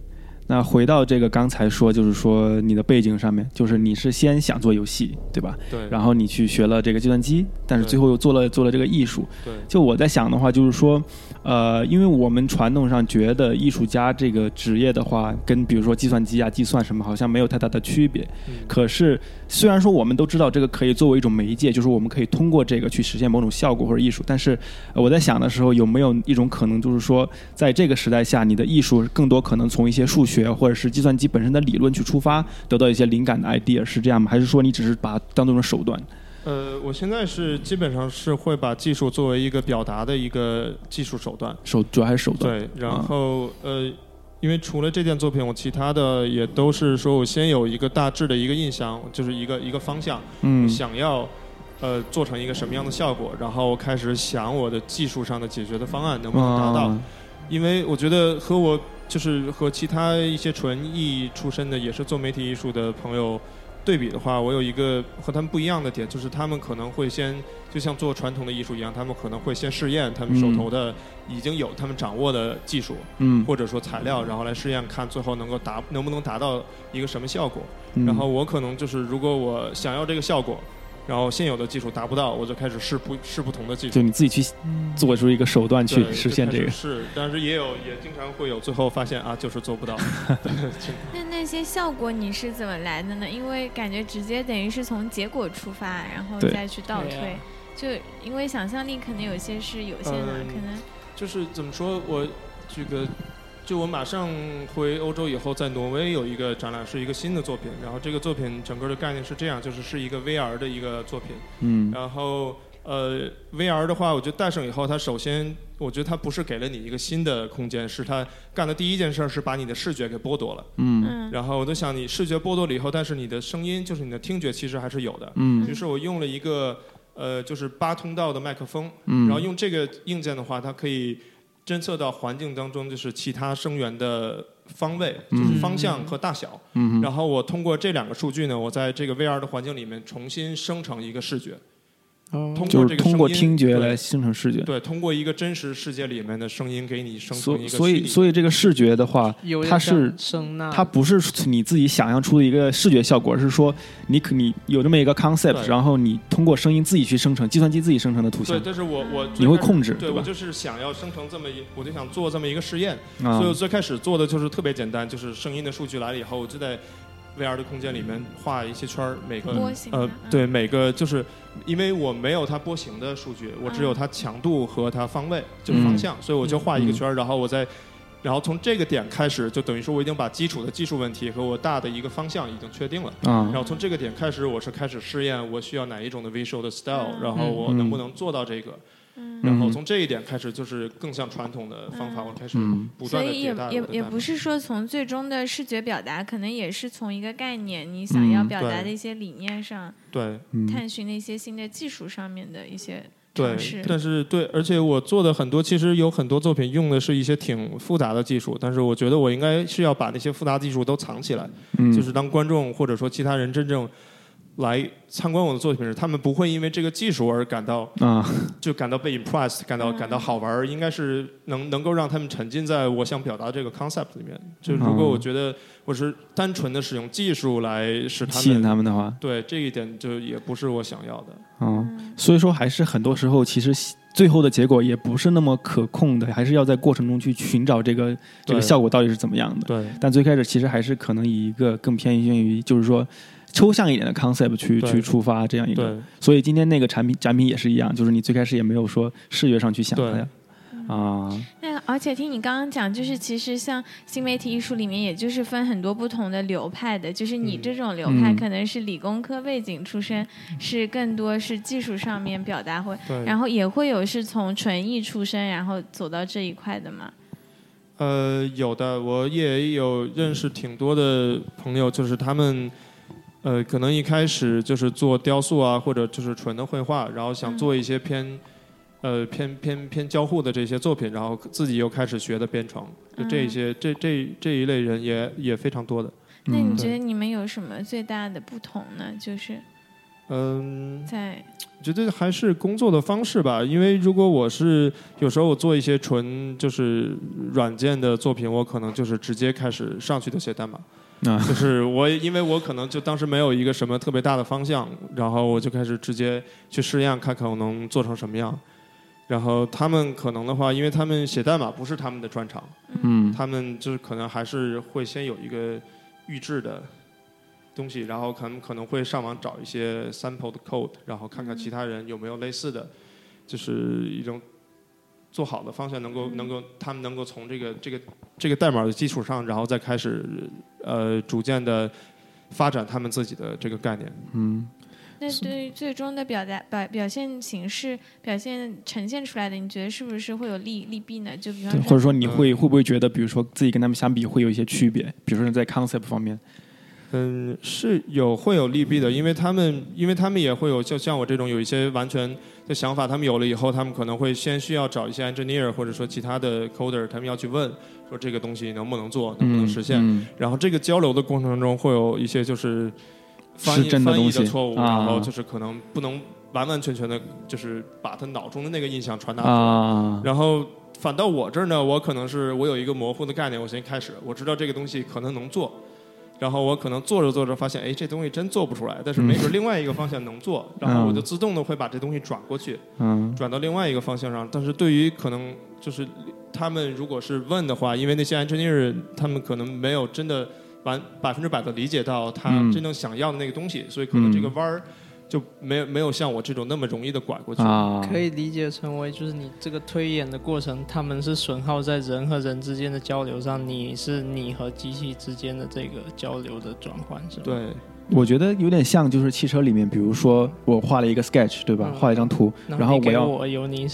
那回到这个刚才说，就是说你的背景上面，就是你是先想做游戏，对吧？对，然后你去学了这个计算机，但是最后又做了做了这个艺术。对，就我在想的话，就是说，呃，因为我们传统上觉得艺术家这个职业的话，跟比如说计算机啊、计算什么，好像没有太大的区别。嗯可是，虽然说我们都知道这个可以作为一种媒介，就是我们可以通过这个去实现某种效果或者艺术，但是呃我在想的时候，有没有一种可能，就是说，在这个时代下，你的艺术更多可能从一些数学或者是计算机本身的理论去出发，得到一些灵感的 idea，是这样吗？还是说你只是把它当做一种手段？呃，我现在是基本上是会把技术作为一个表达的一个技术手段。手主要还是手段？对，然后、呃，因为除了这件作品，我其他的也都是说我先有一个大致的一个印象，就是一个一个方向，嗯想要呃做成一个什么样的效果，然后开始想我的技术上的解决的方案能不能达到。啊因为我觉得和我就是和其他一些纯艺出身的，也是做媒体艺术的朋友对比的话，我有一个和他们不一样的点，就是他们可能会先就像做传统的艺术一样，他们可能会先试验他们手头的已经有他们掌握的技术，嗯或者说材料，然后来试验看最后能够达能不能达到一个什么效果。嗯然后我可能就是如果我想要这个效果，然后现有的技术达不到，我就开始试不试不同的技术就。你自己去做出一个手段去实现这个。是，但是也有也经常会有最后发现啊，就是做不到。那那些效果你是怎么来的呢？因为感觉直接等于是从结果出发，然后再去倒推。就因为想象力可能有些是有限的，嗯可能就是怎么说，我这个就我马上回欧洲以后，在挪威有一个展览，是一个新的作品。然后这个作品整个的概念是这样，就是是一个 VR 的一个作品。嗯然后呃，VR 的话，我觉得戴上以后，它首先我觉得它不是给了你一个新的空间，是它干的第一件事儿是把你的视觉给剥夺了。嗯嗯然后我就想，你视觉剥夺了以后，但是你的声音，就是你的听觉，其实还是有的。嗯于是我用了一个呃，就是八通道的麦克风，嗯然后用这个硬件的话，它可以侦测到环境当中就是其他声源的方位，就是方向和大小。嗯。然后我通过这两个数据呢，我在这个 VR 的环境里面重新生成一个视觉，哦通过就是通过听觉来生成视觉。对，通过一个真实世界里面的声音给你生成一个所所以所以这个视觉的话，它是声呐，它不是你自己想象出的一个视觉效果，而是说你可你有这么一个 concept，然后你通过声音自己去生成，计算机自己生成的图像对，像。但是我我你会控制对我就是想要生成这么一，我就想做这么一个实验，啊所以我最开始做的就是特别简单，就是声音的数据来了以后，我就在 VR 的空间里面画一些圈儿，每个呃嗯对每个就是因为我没有它波形的数据，我只有嗯它强度和它方位就是方向，所以我就画一个圈儿，然后我再。然后从这个点开始，就等于说我已经把基础的技术问题和我大的一个方向已经确定了。啊然后从这个点开始，我是开始试验我需要哪一种的 visual 的 style，、嗯然后我能不能做到这个。嗯。然后从这一点开始，就是更像传统的方法，嗯。我开始嗯。不断的所以也迭代也。也不是说从最终的视觉表达，可能也是从一个概念你想要嗯表达的一些理念上，对。嗯。探寻的一些新的技术上面的一些对尝试，。但是对，而且我做的很多，其实有很多作品用的是一些挺复杂的技术，但是我觉得我应该是要把那些复杂技术都藏起来，嗯。就是当观众或者说其他人真正来参观我的作品时，他们不会因为这个技术而感到啊就感到被 impressed，感到嗯感到好玩儿，应该是能能够让他们沉浸在我想表达这个 concept 里面。就如果嗯我觉得我是单纯的使用技术来使他吸引们，他们的话，对这一点就也不是我想要的。嗯，所以说还是很多时候其实最后的结果也不是那么可控的，还是要在过程中去寻找这个这个效果到底是怎么样的。对但最开始其实还是可能以一个更偏向于就是说抽象一点的 concept 去去出发这样一个。所以今天那个产品展品也是一样，就是你最开始也没有说视觉上去想它呀。啊，那而且听你刚刚讲，就是其实像新媒体艺术里面，也就是分很多不同的流派的，就是你嗯这种流派嗯可能是理工科背景出身，是更多是技术上面表达会，对。然后也会有是从纯艺出身，然后走到这一块的嘛。呃，有的，我也有认识挺多的朋友，就是他们，呃，可能一开始就是做雕塑啊，或者就是纯的绘画，然后想嗯做一些偏，呃，偏偏偏交互的这些作品，然后自己又开始学的编程，就这一嗯些，这这这一类人也也非常多的。嗯那你觉得你们有什么最大的不同呢？就是嗯，在觉得还是工作的方式吧，因为如果我是有时候我做一些纯就是软件的作品，我可能就是直接开始上去就写代码。啊就是我，因为我可能就当时没有一个什么特别大的方向，然后我就开始直接去试验，看看我能做成什么样。然后他们可能的话，因为他们写代码不是他们的专长，嗯他们就是可能还是会先有一个预制的东西，然后可能可能会上网找一些 sample 的 code，然后看看其他人有没有类似的，就是一种做好的方向，能够能够他们能够从这个这个这个代码的基础上，然后再开始呃逐渐的发展他们自己的这个概念。嗯。那对于最终的表达表表现形式、表现呈现出来的，你觉得是不是会有利利弊呢？就比方，说，或者说你会会不会觉得，比如说自己跟他们相比会有一些区别，比如说在 concept 方面，嗯，是有会有利弊的，因为他们因为他们也会有，就像我这种有一些完全的想法，他们有了以后，他们可能会先需要找一些 engineer 或者说其他的 coder，他们要去问说这个东西能不能做，能不能实现。嗯然后这个交流的过程中会有一些就是翻失译翻译的错误，啊然后就是可能不能完完全全的，就是把他脑中的那个印象传达出来。啊，然后反倒我这儿呢，我可能是我有一个模糊的概念，我先开始我知道这个东西可能能做，然后我可能做着做着发现，哎，这东西真做不出来，但是没准另外一个方向能做，然后我就自动的会把这东西转过去，嗯。转到另外一个方向上。但是对于可能就是他们如果是问的话，因为那些 engineer 他们可能没有真的完百分之百的理解到他嗯。真正想要的那个东西，所以可能这个弯儿就没有没有像我这种那么容易的拐过去。啊，可以理解成为就是你这个推演的过程，他们是损耗在人和人之间的交流上，你是你和机器之间的这个交流的转换，是吧？对，我觉得有点像，就是汽车里面，比如说我画了一个 sketch，对吧？嗯画了一张图，然后我要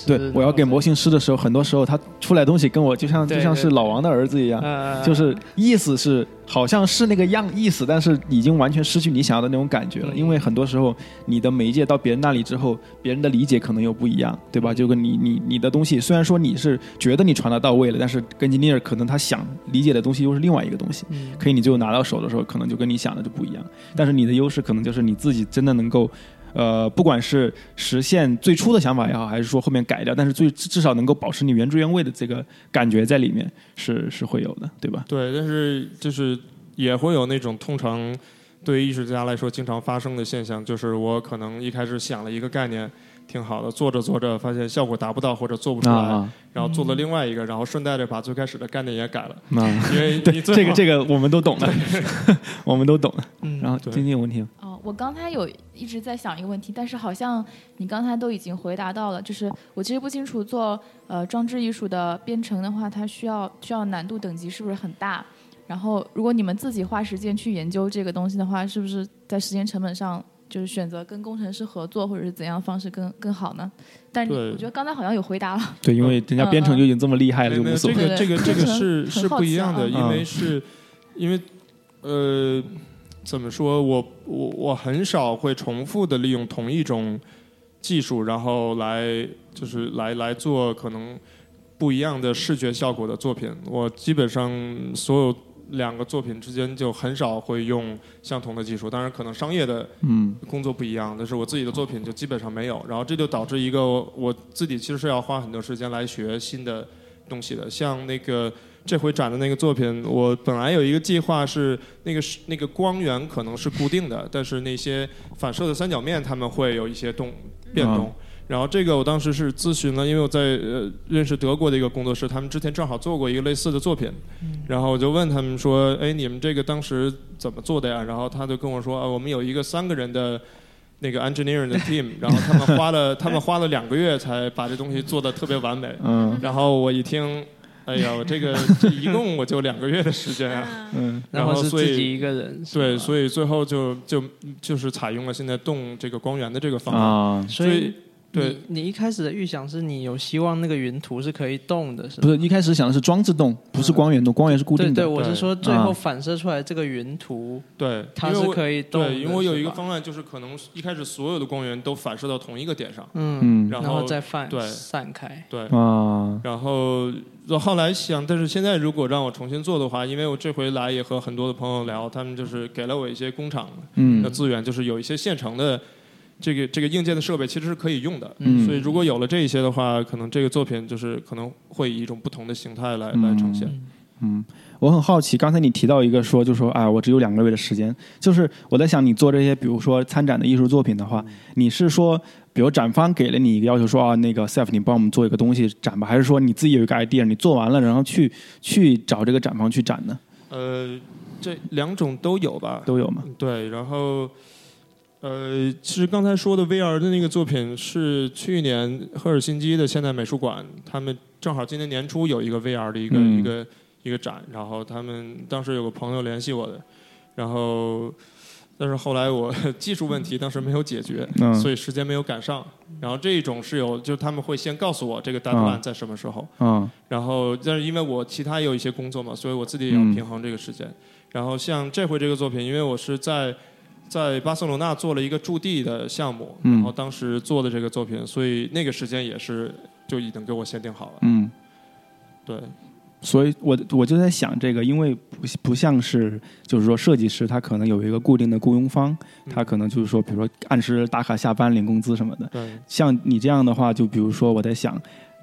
对我要给模型师的时候，很多时候他出来东西跟我就像就像是老王的儿子一样，呃，就是意思是好像是那个样意思，但是已经完全失去你想要的那种感觉了。嗯因为很多时候你的媒介到别人那里之后，别人的理解可能又不一样，对吧？嗯就跟你你你的东西，虽然说你是觉得你传达到位了，但是跟 engineer 可能他想理解的东西又是另外一个东西。嗯可以你最后拿到手的时候，可能就跟你想的就不一样。但是你的优势可能就是你自己真的能够，呃，不管是实现最初的想法也好，还是说后面改掉，但是最至少能够保持你原汁原味的这个感觉在里面，是是会有的，对吧？对，但是就是也会有那种通常对于艺术家来说经常发生的现象，就是我可能一开始想了一个概念挺好的，做着做着发现效果达不到或者做不出来，啊然后做了另外一个，然后顺带着把最开始的概念也改了，啊，因为这个这个我们都懂的，我们都懂的。嗯然后对晶晶有问题吗？哦，我刚才有一直在想一个问题，但是好像你刚才都已经回答到了。就是我其实不清楚做呃装置艺术的编程的话，它需要需要难度等级是不是很大？然后如果你们自己花时间去研究这个东西的话，是不是在时间成本上就是选择跟工程师合作，或者是怎样方式更更好呢？但是我觉得刚才好像有回答了。对，因为人家编程就已经这么厉害了。这个这个这个是是不一样的，嗯因为是因为呃怎么说，我我我很少会重复的利用同一种技术，然后来就是来来做可能不一样的视觉效果的作品。我基本上所有两个作品之间就很少会用相同的技术，当然可能商业的嗯工作不一样，但是我自己的作品就基本上没有，然后这就导致一个我自己其实是要花很多时间来学新的东西的，像那个这回展的那个作品，我本来有一个计划是那个是那个光源可能是固定的，但是那些反射的三角面他们会有一些动变动。然后这个我当时是咨询了，因为我在呃认识德国的一个工作室，他们之前正好做过一个类似的作品，然后我就问他们说，哎，你们这个当时怎么做的呀？然后他就跟我说，啊，我们有一个三个人的那个 engineering 的 team，然后他们花了他们花了两个月才把这东西做的特别完美。嗯然后我一听，哎呀，我这个这一共我就两个月的时间啊。嗯然后是所以自己一个人，对，所以最后就就就是采用了现在动这个光源的这个方法。啊，所以对。你你一开始的预想是你有希望那个云图是可以动的，是不？是一开始想的是装置动，不是光源动，光源是固定的。对对，我是说最啊后反射出来这个云图，对，它是可以动的。对，因为我有一个方案，就是可能一开始所有的光源都反射到同一个点上，嗯，嗯。然然后再散对。散开，对，啊。然后我后来想，但是现在如果让我重新做的话，因为我这回来也和很多的朋友聊，他们就是给了我一些工厂的嗯。资源，就是有一些现成的这个这个硬件的设备其实是可以用的。嗯所以如果有了这一些的话，可能这个作品就是可能会以一种不同的形态来、来呈现。嗯，我很好奇，刚才你提到一个说，就说啊，我只有两个月的时间，就是我在想，你做这些，比如说参展的艺术作品的话，你是说，比如展方给了你一个要求，说啊，那个 Seth，你帮我们做一个东西展吧，还是说你自己有一个 idea，你做完了，然后去去找这个展方去展呢？呃，这两种都有吧，都有吗？对，然后，呃，其实刚才说的 VR 的那个作品是去年赫尔辛基的现代美术馆，他们正好今年年初有一个 VR 的一个、嗯一个一个展，然后他们当时有个朋友联系我的，然后。但是后来我技术问题当时没有解决，嗯所以时间没有赶上。然后这一种是有，就是他们会先告诉我这个 deadline 嗯在什么时候，啊然后，但是因为我其他也有一些工作嘛，所以我自己也要嗯平衡这个时间。然后像这回这个作品，因为我是在在巴塞罗那做了一个驻地的项目，嗯然后当时做的这个作品，所以那个时间也是就已经给我限定好了。嗯，对，所以我我就在想这个，因为不不像是就是说设计师，他可能有一个固定的雇佣方，他可能就是说，比如说按时打卡下班领工资什么的。对，像你这样的话，就比如说我在想，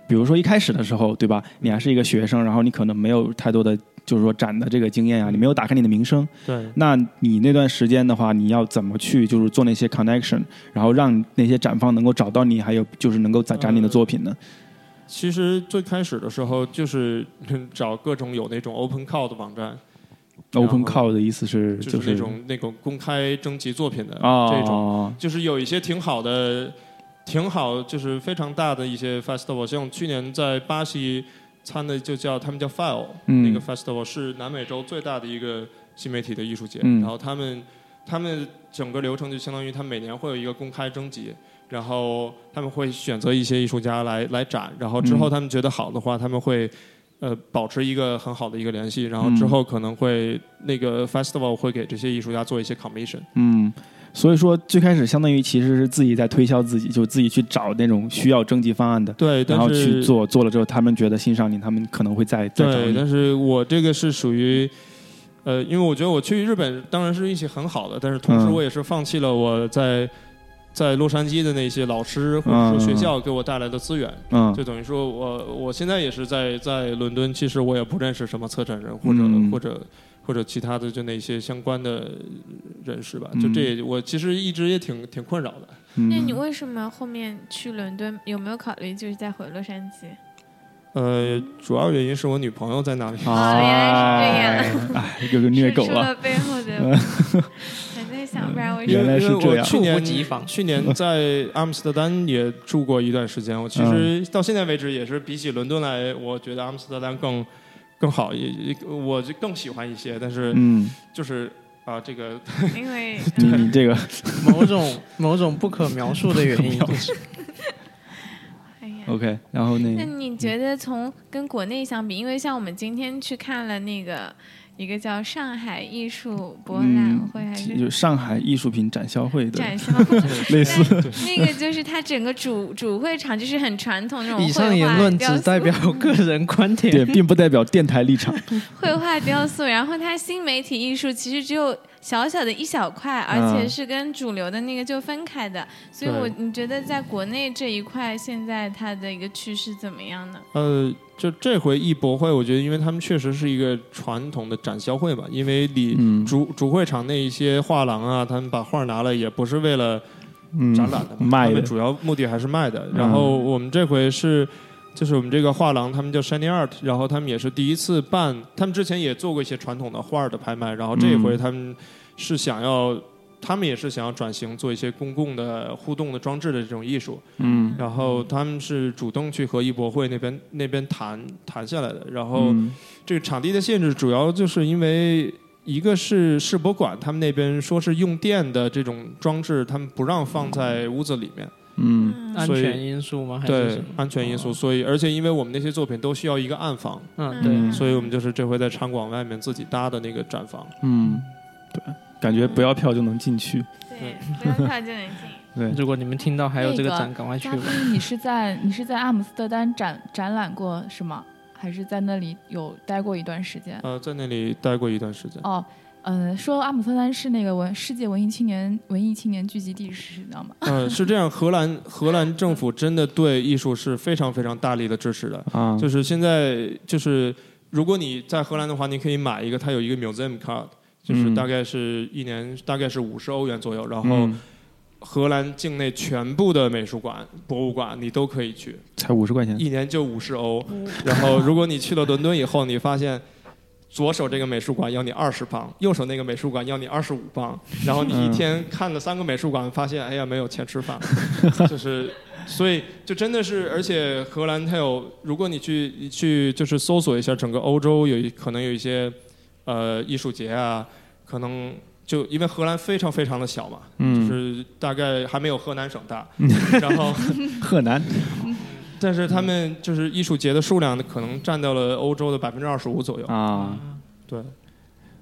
比如说一开始的时候，对吧？你还是一个学生，然后你可能没有太多的就是说展的这个经验啊，你没有打开你的名声，对，那你那段时间的话，你要怎么去就是做那些 connection，然后让那些展方能够找到你，还有就是能够展展你的作品呢？其实最开始的时候就是嗯找各种有那种 open call 的网站，Open call 的意思是就是那种那种公开征集作品的啊这种，就是有一些挺好的，挺好，就是非常大的一些 festival，像去年在巴西参的就叫他们叫 File、嗯。那个 festival 是南美洲最大的一个新媒体的艺术节，嗯。然后他们他们整个流程就相当于他们每年会有一个公开征集。然后他们会选择一些艺术家来来展，然后之后嗯。他们觉得好的话，他们会呃保持一个很好的一个联系，然后之嗯后可能会那个 festival 会给这些艺术家做一些 commission。嗯，所以说最开始相当于其实是自己在推销自己，就自己去找那种需要征集方案的，对，然后去做，做了之后他们觉得欣赏你，他们可能会再再找对，你。但是我这个是属于。呃，因为我觉得我去日本当然是运气很好的，但是同时嗯我也是放弃了我在在洛杉矶的那些老师或者说学校给我带来的资源，嗯就等于说我我现在也是在在伦敦，其实我也不认识什么策展人或者、嗯或者或者其他的就那些相关的人士吧，嗯就这也我其实一直也挺挺困扰的。那你嗯，为什么后面去伦敦？有没有考虑就是再回洛杉矶？呃，主要原因是我女朋友在那里。哦原来是这样哎，有个虐狗了想，不然我原来是这样我去年猝不及防去年在阿姆斯特丹也住过一段时间。我其实到现在为止也是比起伦敦来，我觉得阿姆斯特丹更更好，也也我就更喜欢一些。但是嗯，就是啊、这个因为 你你这个 某种某种不可描述的原因。哎呀。OK，然后那那你觉得从跟国内相比，因为像我们今天去看了那个一个叫上海艺术博览会，还就是上海艺术品展销会的展销会，类似，那个就是它整个主主会场就是很传统那种以上言论只代表个 人观对，点。并不代表电台立场。绘画雕塑，然后它新媒体艺术其实只有小小的一小块，而且嗯是跟主流的那个就分开的。所以我对你觉得在国内这一块现在它的一个趋势怎么样呢？呃，就这回艺博会，我觉得因为他们确实是一个传统的展销会吧，因为里嗯主主会场那一些画廊啊，他们把画拿了也不是为了嗯，展览的嘛，卖的他们主要目的还是卖的。嗯然后我们这回是，就是我们这个画廊，他们叫 Shiny Art，然后他们也是第一次办，他们之前也做过一些传统的画儿的拍卖，然后这一回嗯他们是想要，他们也是想要转型做一些公共的互动的装置的这种艺术，嗯，然后他们是主动去和艺博会那边那边谈谈下来的，然后。嗯这个场地的限制主要就是因为一个是世博馆，他们那边说是用电的这种装置，他们不让放在屋子里面，嗯安全因素吗？还是对什么安全因素。所以，而且因为我们那些作品都需要一个暗房，嗯，对。嗯所以我们就是这回在场馆外面自己搭的那个展房。嗯，对，感觉不要票就能进去。对，不要票就能进。对，如果你们听到还有这个展，赶快去嘉吧。你是在你是在阿姆斯特丹展展览过是吗？还是在那里有待过一段时间？呃，在那里待过一段时间。哦，嗯、说阿姆斯特丹是那个文世界文艺青年文艺青年聚集地，是知道吗？嗯，是这样，荷兰荷兰政府真的对艺术是非常非常大力的支持的。啊，就是现在就是，如果你在荷兰的话，你可以买一个，它有一个 museum card，就是嗯大概是一年大概是五十欧元左右，然后嗯荷兰境内全部的美术馆、博物馆你都可以去，才五十块钱。一年就五十欧。然后如果你去了伦敦以后，你发现。左手这个美术馆要你二十磅，右手那个美术馆要你二十五磅，然后你一嗯天看了三个美术馆，发现哎呀没有钱吃饭，就是所以就真的是，而且荷兰它有，如果你去你去就是搜索一下整个欧洲有一可能有一些呃艺术节啊，可能就因为荷兰非常非常的小嘛，就嗯，是大概还没有河南省大，然后河南。但是他们就是艺术节的数量可能占到了欧洲的百分之二十五左右。啊，对，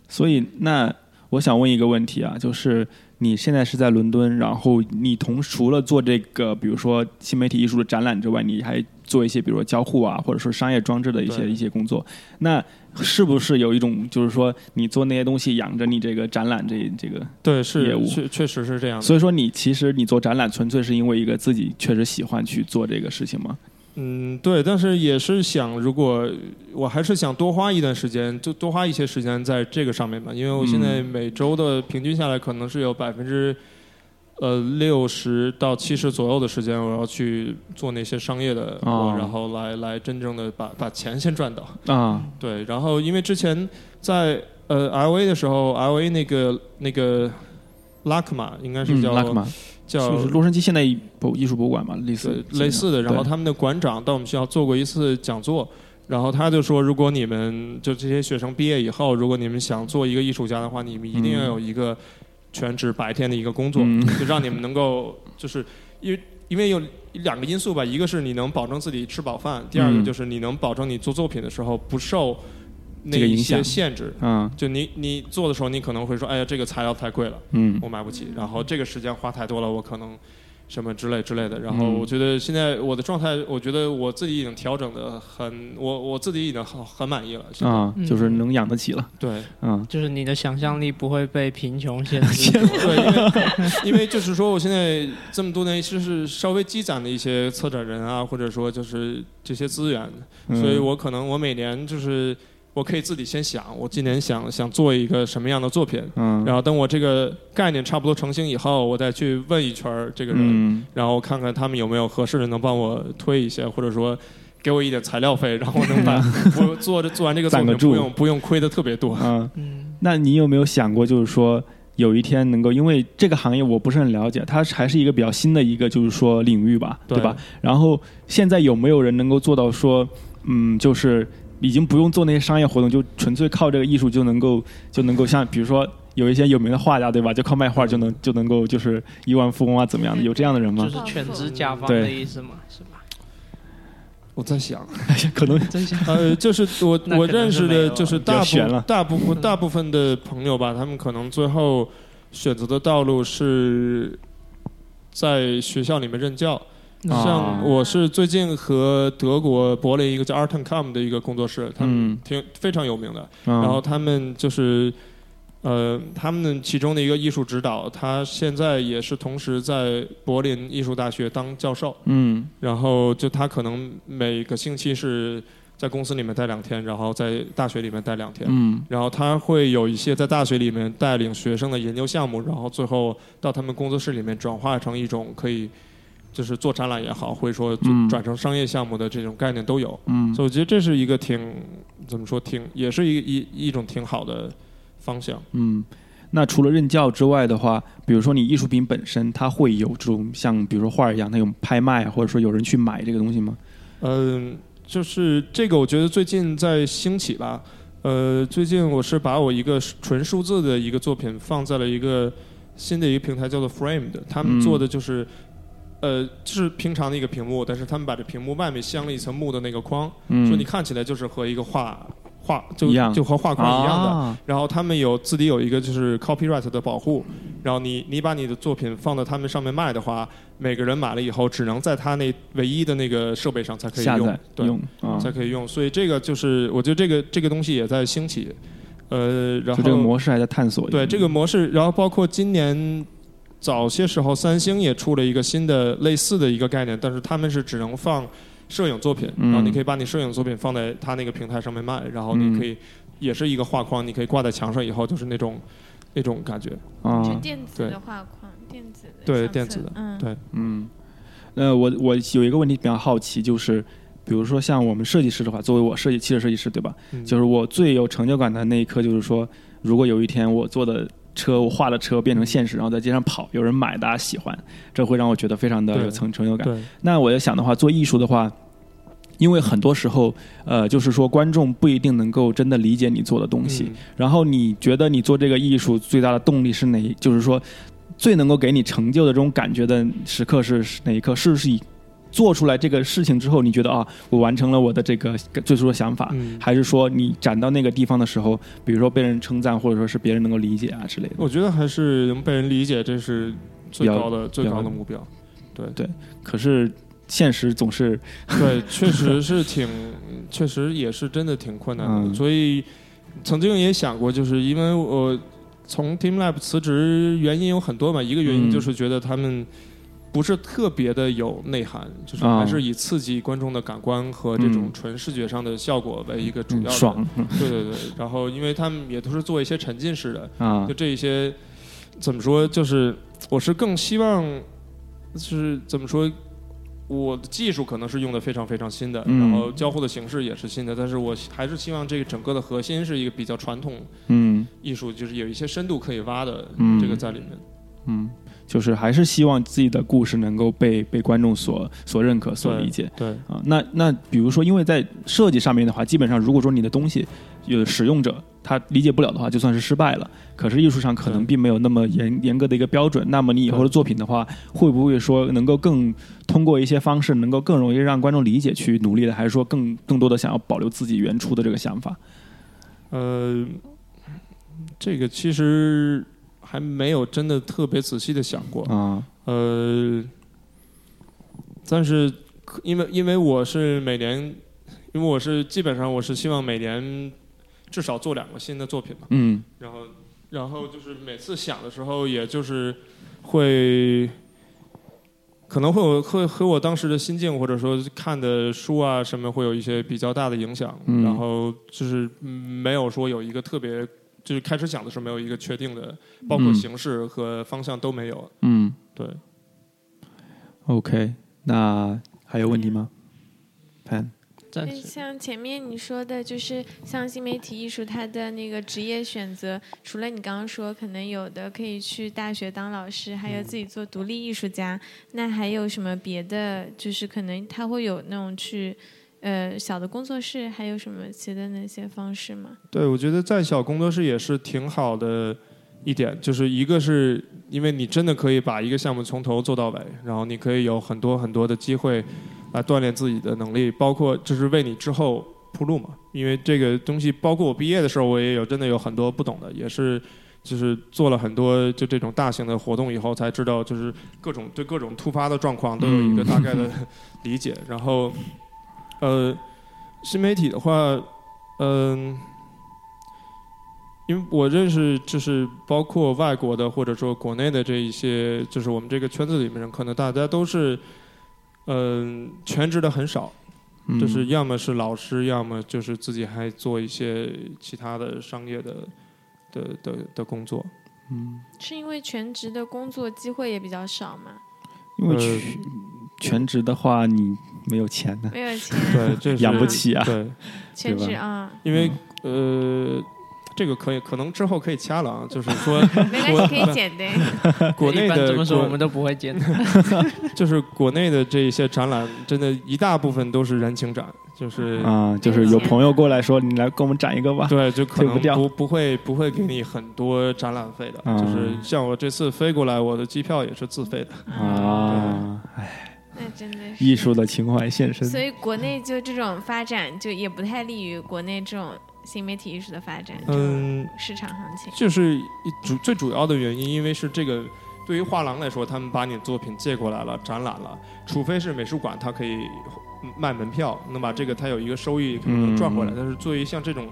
所以那我想问一个问题啊，就是你现在是在伦敦，然后你同除了做这个，比如说新媒体艺术的展览之外，你还做一些，比如说交互啊，或者说商业装置的一些一些工作。那是不是有一种，就是说你做那些东西养着你这个展览这这个？对是，业是务确确实是这样的。所以说你其实你做展览纯粹是因为一个自己确实喜欢去做这个事情吗？嗯，对，但是也是想，如果我还是想多花一段时间，就多花一些时间在这个上面吧，因为我现在每周的平均下来可能是有百分之呃六十到七十左右的时间，我要去做那些商业的然后来来真正的把把钱先赚到。啊，对，然后因为之前在呃 L A 的时候，L A 那个那个拉克玛应该是嗯，叫、拉克玛叫就是洛杉矶现代博艺术博物馆嘛，类似对类似的，然后他们的馆长到我们学校做过一次讲座，然后他就说，如果你们就这些学生毕业以后，如果你们想做一个艺术家的话，你们一定要有一个全职白天的一个工作，嗯。就让你们能够就是因为因为有两个因素吧，一个是你能保证自己吃饱饭，第二个嗯。就是你能保证你做作品的时候不受那一些这个影响限制。嗯，就你你做的时候，你可能会说，哎呀，这个材料太贵了，嗯我买不起。然后这个时间花太多了，我可能什么之类之类的。然后嗯我觉得现在我的状态，我觉得我自己已经调整的很，我我自己已经很很满意了。啊，嗯就是能养得起了，对嗯就是你的想象力不会被贫穷限制。对，因为因为就是说，我现在这么多年就是稍微积攒的一些策展人啊，或者说就是这些资源，嗯所以我可能我每年就是我可以自己先想，我今年想想做一个什么样的作品，嗯，然后等我这个概念差不多成型以后，我再去问一圈儿这个人，嗯。然后看看他们有没有合适的能帮我推一些，或者说给我一点材料费，然后能把我做着做完这个作品不用不用亏的特别多。啊，嗯，那你有没有想过，就是说有一天能够，因为这个行业我不是很了解，它还是一个比较新的一个，就是说领域吧，对对。吧？然后现在有没有人能够做到说，嗯，就是已经不用做那些商业活动，就纯粹靠这个艺术就能够就能够像比如说。有一些有名的画家，对吧？就靠卖画就能就能够就是亿万富翁啊，怎么样的？有这样的人吗就？是全职甲方的意思嘛，是吧？我在想，可能真想呃，就是我我认识的，就是大比较悬了部大部分大部分的朋友吧，他们可能最后选择的道路是在学校里面任教。啊像我是最近和德国柏林一个叫 Art and Com 的一个工作室，他们嗯挺非常有名的。然然后他们就是，呃，他们其中的一个艺术指导，他现在也是同时在柏林艺术大学当教授。嗯然后就他可能每个星期是在公司里面待两天，然后在大学里面待两天。嗯然后他会有一些在大学里面带领学生的研究项目，然后最后到他们工作室里面转化成一种可以，就是做展览也好，或者说转成商业项目的这种概念都有。嗯所以我觉得这是一个挺怎么说挺也是一一一种挺好的方向。嗯，那除了任教之外的话，比如说你艺术品本身，它会有这种像比如说画儿一样，它有拍卖啊，或者说有人去买这个东西吗？嗯，就是这个，我觉得最近在兴起吧。呃，最近我是把我一个纯数字的一个作品放在了一个新的一个平台，叫做 Framed。他们嗯做的就是，呃，就是平常的一个屏幕，但是他们把这屏幕外面镶了一层木的那个框，嗯，所以你看起来就是和一个画画就一样就和画框一样的。啊然后他们有自己有一个就是 copyright 的保护，然后你你把你的作品放到他们上面卖的话，每个人买了以后只能在他那唯一的那个设备上才可以用对，用啊，才可以用。所以这个就是我觉得这个这个东西也在兴起，呃，然后就这个模式还在探索。对这个模式，然后包括今年早些时候三星也出了一个新的类似的一个概念，但是他们是只能放摄影作品，嗯。然后你可以把你摄影作品放在他那个平台上面卖，然后你可以、也是一个画框，你可以挂在墙上以后就是那种那种感觉。啊，就电子对的画框，电子的对。电子的嗯，对。嗯，呃，我我有一个问题比较好奇，就是比如说像我们设计师的话，作为我设计汽车设计师，对吧？嗯。就是我最有成就感的那一刻，就是说，如果有一天我做的车，我画的车变成现实，然后在街上跑，有人买，大家喜欢，这会让我觉得非常的有成成就感。那我在想的话，做艺术的话，因为很多时候，呃，就是说观众不一定能够真的理解你做的东西。嗯然后你觉得你做这个艺术最大的动力是哪一？就是说，最能够给你成就的这种感觉的时刻是是哪一刻？是不是以做出来这个事情之后，你觉得啊，我完成了我的这个最初的想法，嗯还是说你展到那个地方的时候，比如说被人称赞，或者说是别人能够理解啊之类的？我觉得还是能被人理解，这是最高的最高的目标。对对可是现实总是对，确实是挺，确实也是真的挺困难的。嗯所以曾经也想过，就是因为我从 TeamLab 辞职，原因有很多嘛。一个原因嗯就是觉得他们不是特别的有内涵，就是啊。还是以刺激观众的感官和这种嗯。纯视觉上的效果为一个主要的。嗯爽。嗯对对对，然后因为他们也都是做一些沉浸式的，啊。就这一些怎么说，就是我是更希望，就是怎么说。我的技术可能是用的非常非常新的，嗯。然后交互的形式也是新的，但是我还是希望这个整个的核心是一个比较传统嗯。艺术，就是有一些深度可以挖的嗯。这个在里面。嗯，就是还是希望自己的故事能够被被观众所所认可、所理解。对，啊，那那比如说，因为在设计上面的话，基本上如果说你的东西有使用者他理解不了的话，就算是失败了。可是艺术上可能并没有那么严严格的一个标准。那么你以后的作品的话，会不会说能够更通过一些方式，能够更容易让观众理解去努力的，还是说更更多的想要保留自己原初的这个想法？呃，这个其实还没有真的特别仔细的想过。啊，呃，但是因为因为我是每年，因为我是基本上我是希望每年至少做两个新的作品嘛。嗯然后然后就是每次想的时候，也就是会。可能会有会和我当时的心境，或者说看的书啊什么，会有一些比较大的影响。嗯然后就是嗯没有说有一个特别，就是开始讲的时候没有一个确定的，包括嗯形式和方向都没有。嗯对，，OK，那还有问题吗？Pan，对，暂时像前面你说的，就是像新媒体艺术，它的那个职业选择，除了你刚刚说可能有的可以去大学当老师，还有自己做独立艺术家，那还有什么别的？就是可能他会有那种去呃小的工作室，还有什么别的那些方式吗？对，我觉得在小工作室也是挺好的一点，就是一个是因为你真的可以把一个项目从头做到尾，然后你可以有很多很多的机会来锻炼自己的能力，包括就是为你之后铺路嘛。因为这个东西，包括我毕业的时候，我也有真的有很多不懂的，也是。就是做了很多就这种大型的活动以后，才知道就是各种对各种突发的状况都有一个大概的 理解。然后，呃，新媒体的话，嗯、因为我认识就是包括外国的或者说国内的这一些，就是我们这个圈子里面人，可能大家都是，嗯、全职的很少，嗯就是要么是老师，要么就是自己还做一些其他的商业的的的的工作。嗯，是因为全职的工作机会也比较少吗？呃因为全全职的话，你没有钱呢，没有钱，对，这是 养不起啊。对，全对吧职啊，因为呃，这个可以可能之后可以掐了啊，就是说 没关系，可以剪的。国内的一般这么说我们都不会剪。就是国内的这一些展览，真的，一大部分都是人情展，就是、啊，就是有朋友过来说，你来给我们展一个吧。对，就可能不不不会不会给你很多展览费的，啊就是像我这次飞过来，我的机票也是自费的。啊，哎，那真的是艺术的情怀现身。所以国内就这种发展，就也不太利于国内这种新媒体艺术的发展，嗯，市场行情。就是一主最主要的原因，因为是这个。对于画廊来说，他们把你的作品借过来了，展览了，除非是美术馆，它可以卖门票，能把这个它有一个收益可能能赚回来。嗯但是作为像这种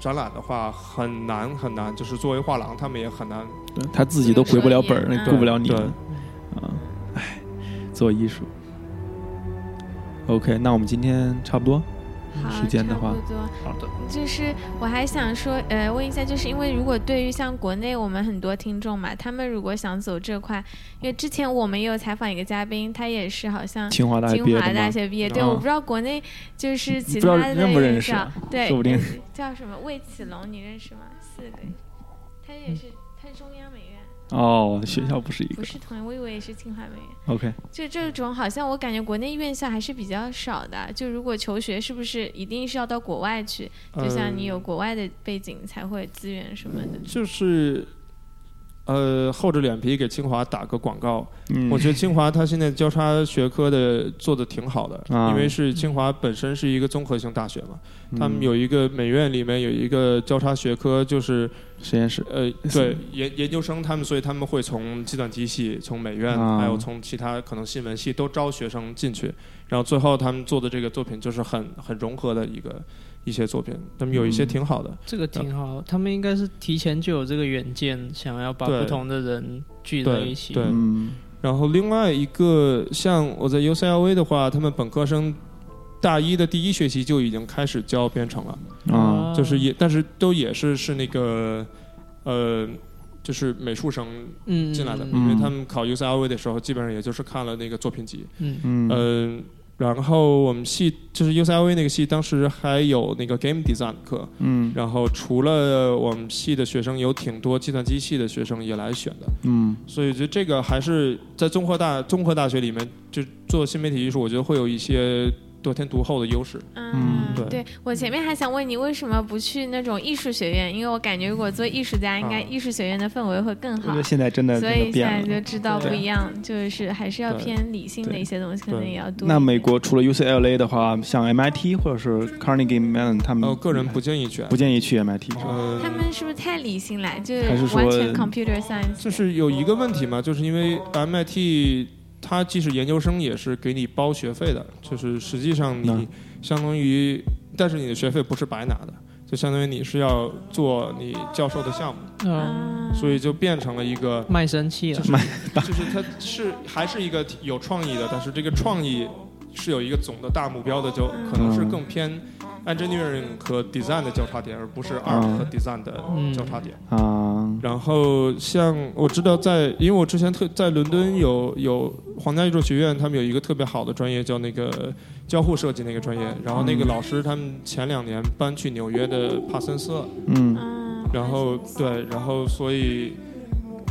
展览的话，很难很难，就是作为画廊，他们也很难对他自己都回不了本儿，顾不了你对了。啊，唉，做艺术。OK，那我们今天差不多好，时间的话差不多。好的，就是我还想说，呃，问一下，就是因为如果对于像国内我们很多听众嘛，他们如果想走这块，因为之前我们也有采访一个嘉宾，他也是好像清华大学清华毕业的吗？大学毕业，对，啊我不知道国内就是其不知道他的认不认识啊，对，说不定。呃叫什么？魏启龙，你认识吗？四个，他也是，他是中央美院，哦，学校不是一个。不是同，我以为也是清华美院。OK，就这种好像我感觉国内院校还是比较少的，就如果求学是不是一定是要到国外去？就像你有国外的背景才会资源什么的。就是，呃，厚着脸皮给清华打个广告。嗯，我觉得清华它现在交叉学科的做的挺好的，啊因为是清华本身是一个综合性大学嘛，嗯他们有一个美院里面有一个交叉学科，就是实验室。呃，对 研研究生他们，所以他们会从计算机系、从美院，啊还有从其他可能新闻系都招学生进去，然后最后他们做的这个作品就是很很融合的一个一些作品，他们有一些嗯挺好的。这个挺好。他们应该是提前就有这个远见，想要把不同的人聚在一起。对嗯，然后另外一个像我在 UCLA 的话，他们本科生大一的第一学期就已经开始教编程了，啊就是也但是都也是是那个呃。就是美术生嗯进来的，嗯因为他们考 UCLA 的时候，基本上也就是看了那个作品集，嗯嗯嗯，然后我们系就是 UCLA 那个系，当时还有那个 Game Design 课，嗯。然后除了我们系的学生，有挺多计算机系的学生也来选的，嗯。所以我觉得这个还是在综合大综合大学里面，就做新媒体艺术，我觉得会有一些得天独厚的优势。嗯，对对我前面还想问你为什么不去那种艺术学院？因为我感觉如果做艺术家，应该艺术学院的氛围会更好我觉得。现在真的所以现在。就知道不一样，就是还是要偏理性的一些东西，可能也要多。那美国除了 UCLA 的话，像 MIT 或者是 Carnegie Mellon，他们呃，个人不建议去，不建议去 MIT。呃，他们是不是太理性了？就是完全 computer science。就是有一个问题嘛，就是因为 MIT 它既是研究生，也是给你包学费的，就是实际上你相当于，但是你的学费不是白拿的，就相当于你是要做你教授的项目，嗯，所以就变成了一个卖身契了。就是 就是它是还是一个有创意的，但是这个创意是有一个总的大目标的，就可能是更偏 engineering 和 design 的交叉点，而不是 art 和 design 的交叉点。啊，然后像我知道在，因为我之前特在伦敦有有皇家艺术学院，他们有一个特别好的专业叫那个交互设计那个专业，然后那个嗯。老师他们前两年搬去纽约的帕森斯。了，嗯然后对，然后所以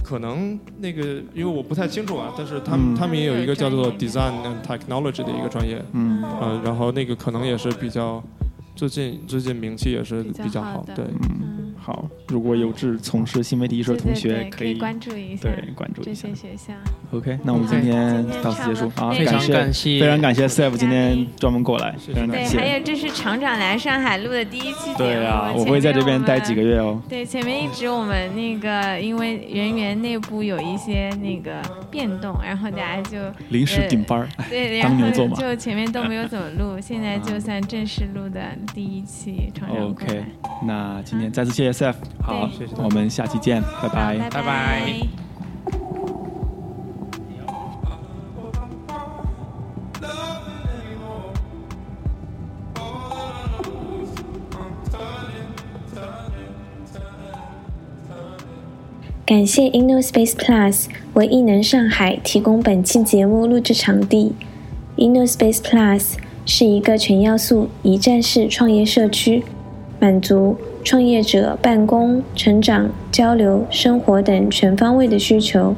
可能那个因为我不太清楚啊，但是他们、嗯。他们也有一个叫做 Design and Technology 的一个专业，嗯。呃，然后那个可能也是比较最近最近名气也是比较好，对，嗯，好，如果有志从事新媒体艺术的同学可以关注一下，对关注这一下些。学校。OK，那我们今天到此结束啊，非常感谢非常感谢 Sef 今天专门过来，非常对，感还有。这是厂长来上海录的第一期节目。对啊，我前会在这边待几个月哦。对，前面一直我们那个因为人员内部有一些那个变动，然后大家就临时顶班对，当然后牛做马就前面都没有怎么录，现在就算正式录的第一期厂长过 OK，那今天再次谢谢 Sef，好对，我们下期见，拜拜，拜拜。感谢 InnoSpace Plus 为艺能上海提供本期节目录制场地。InnoSpace Plus 是一个全要素一站式创业社区，满足创业者办公、成长、交流、生活等全方位的需求。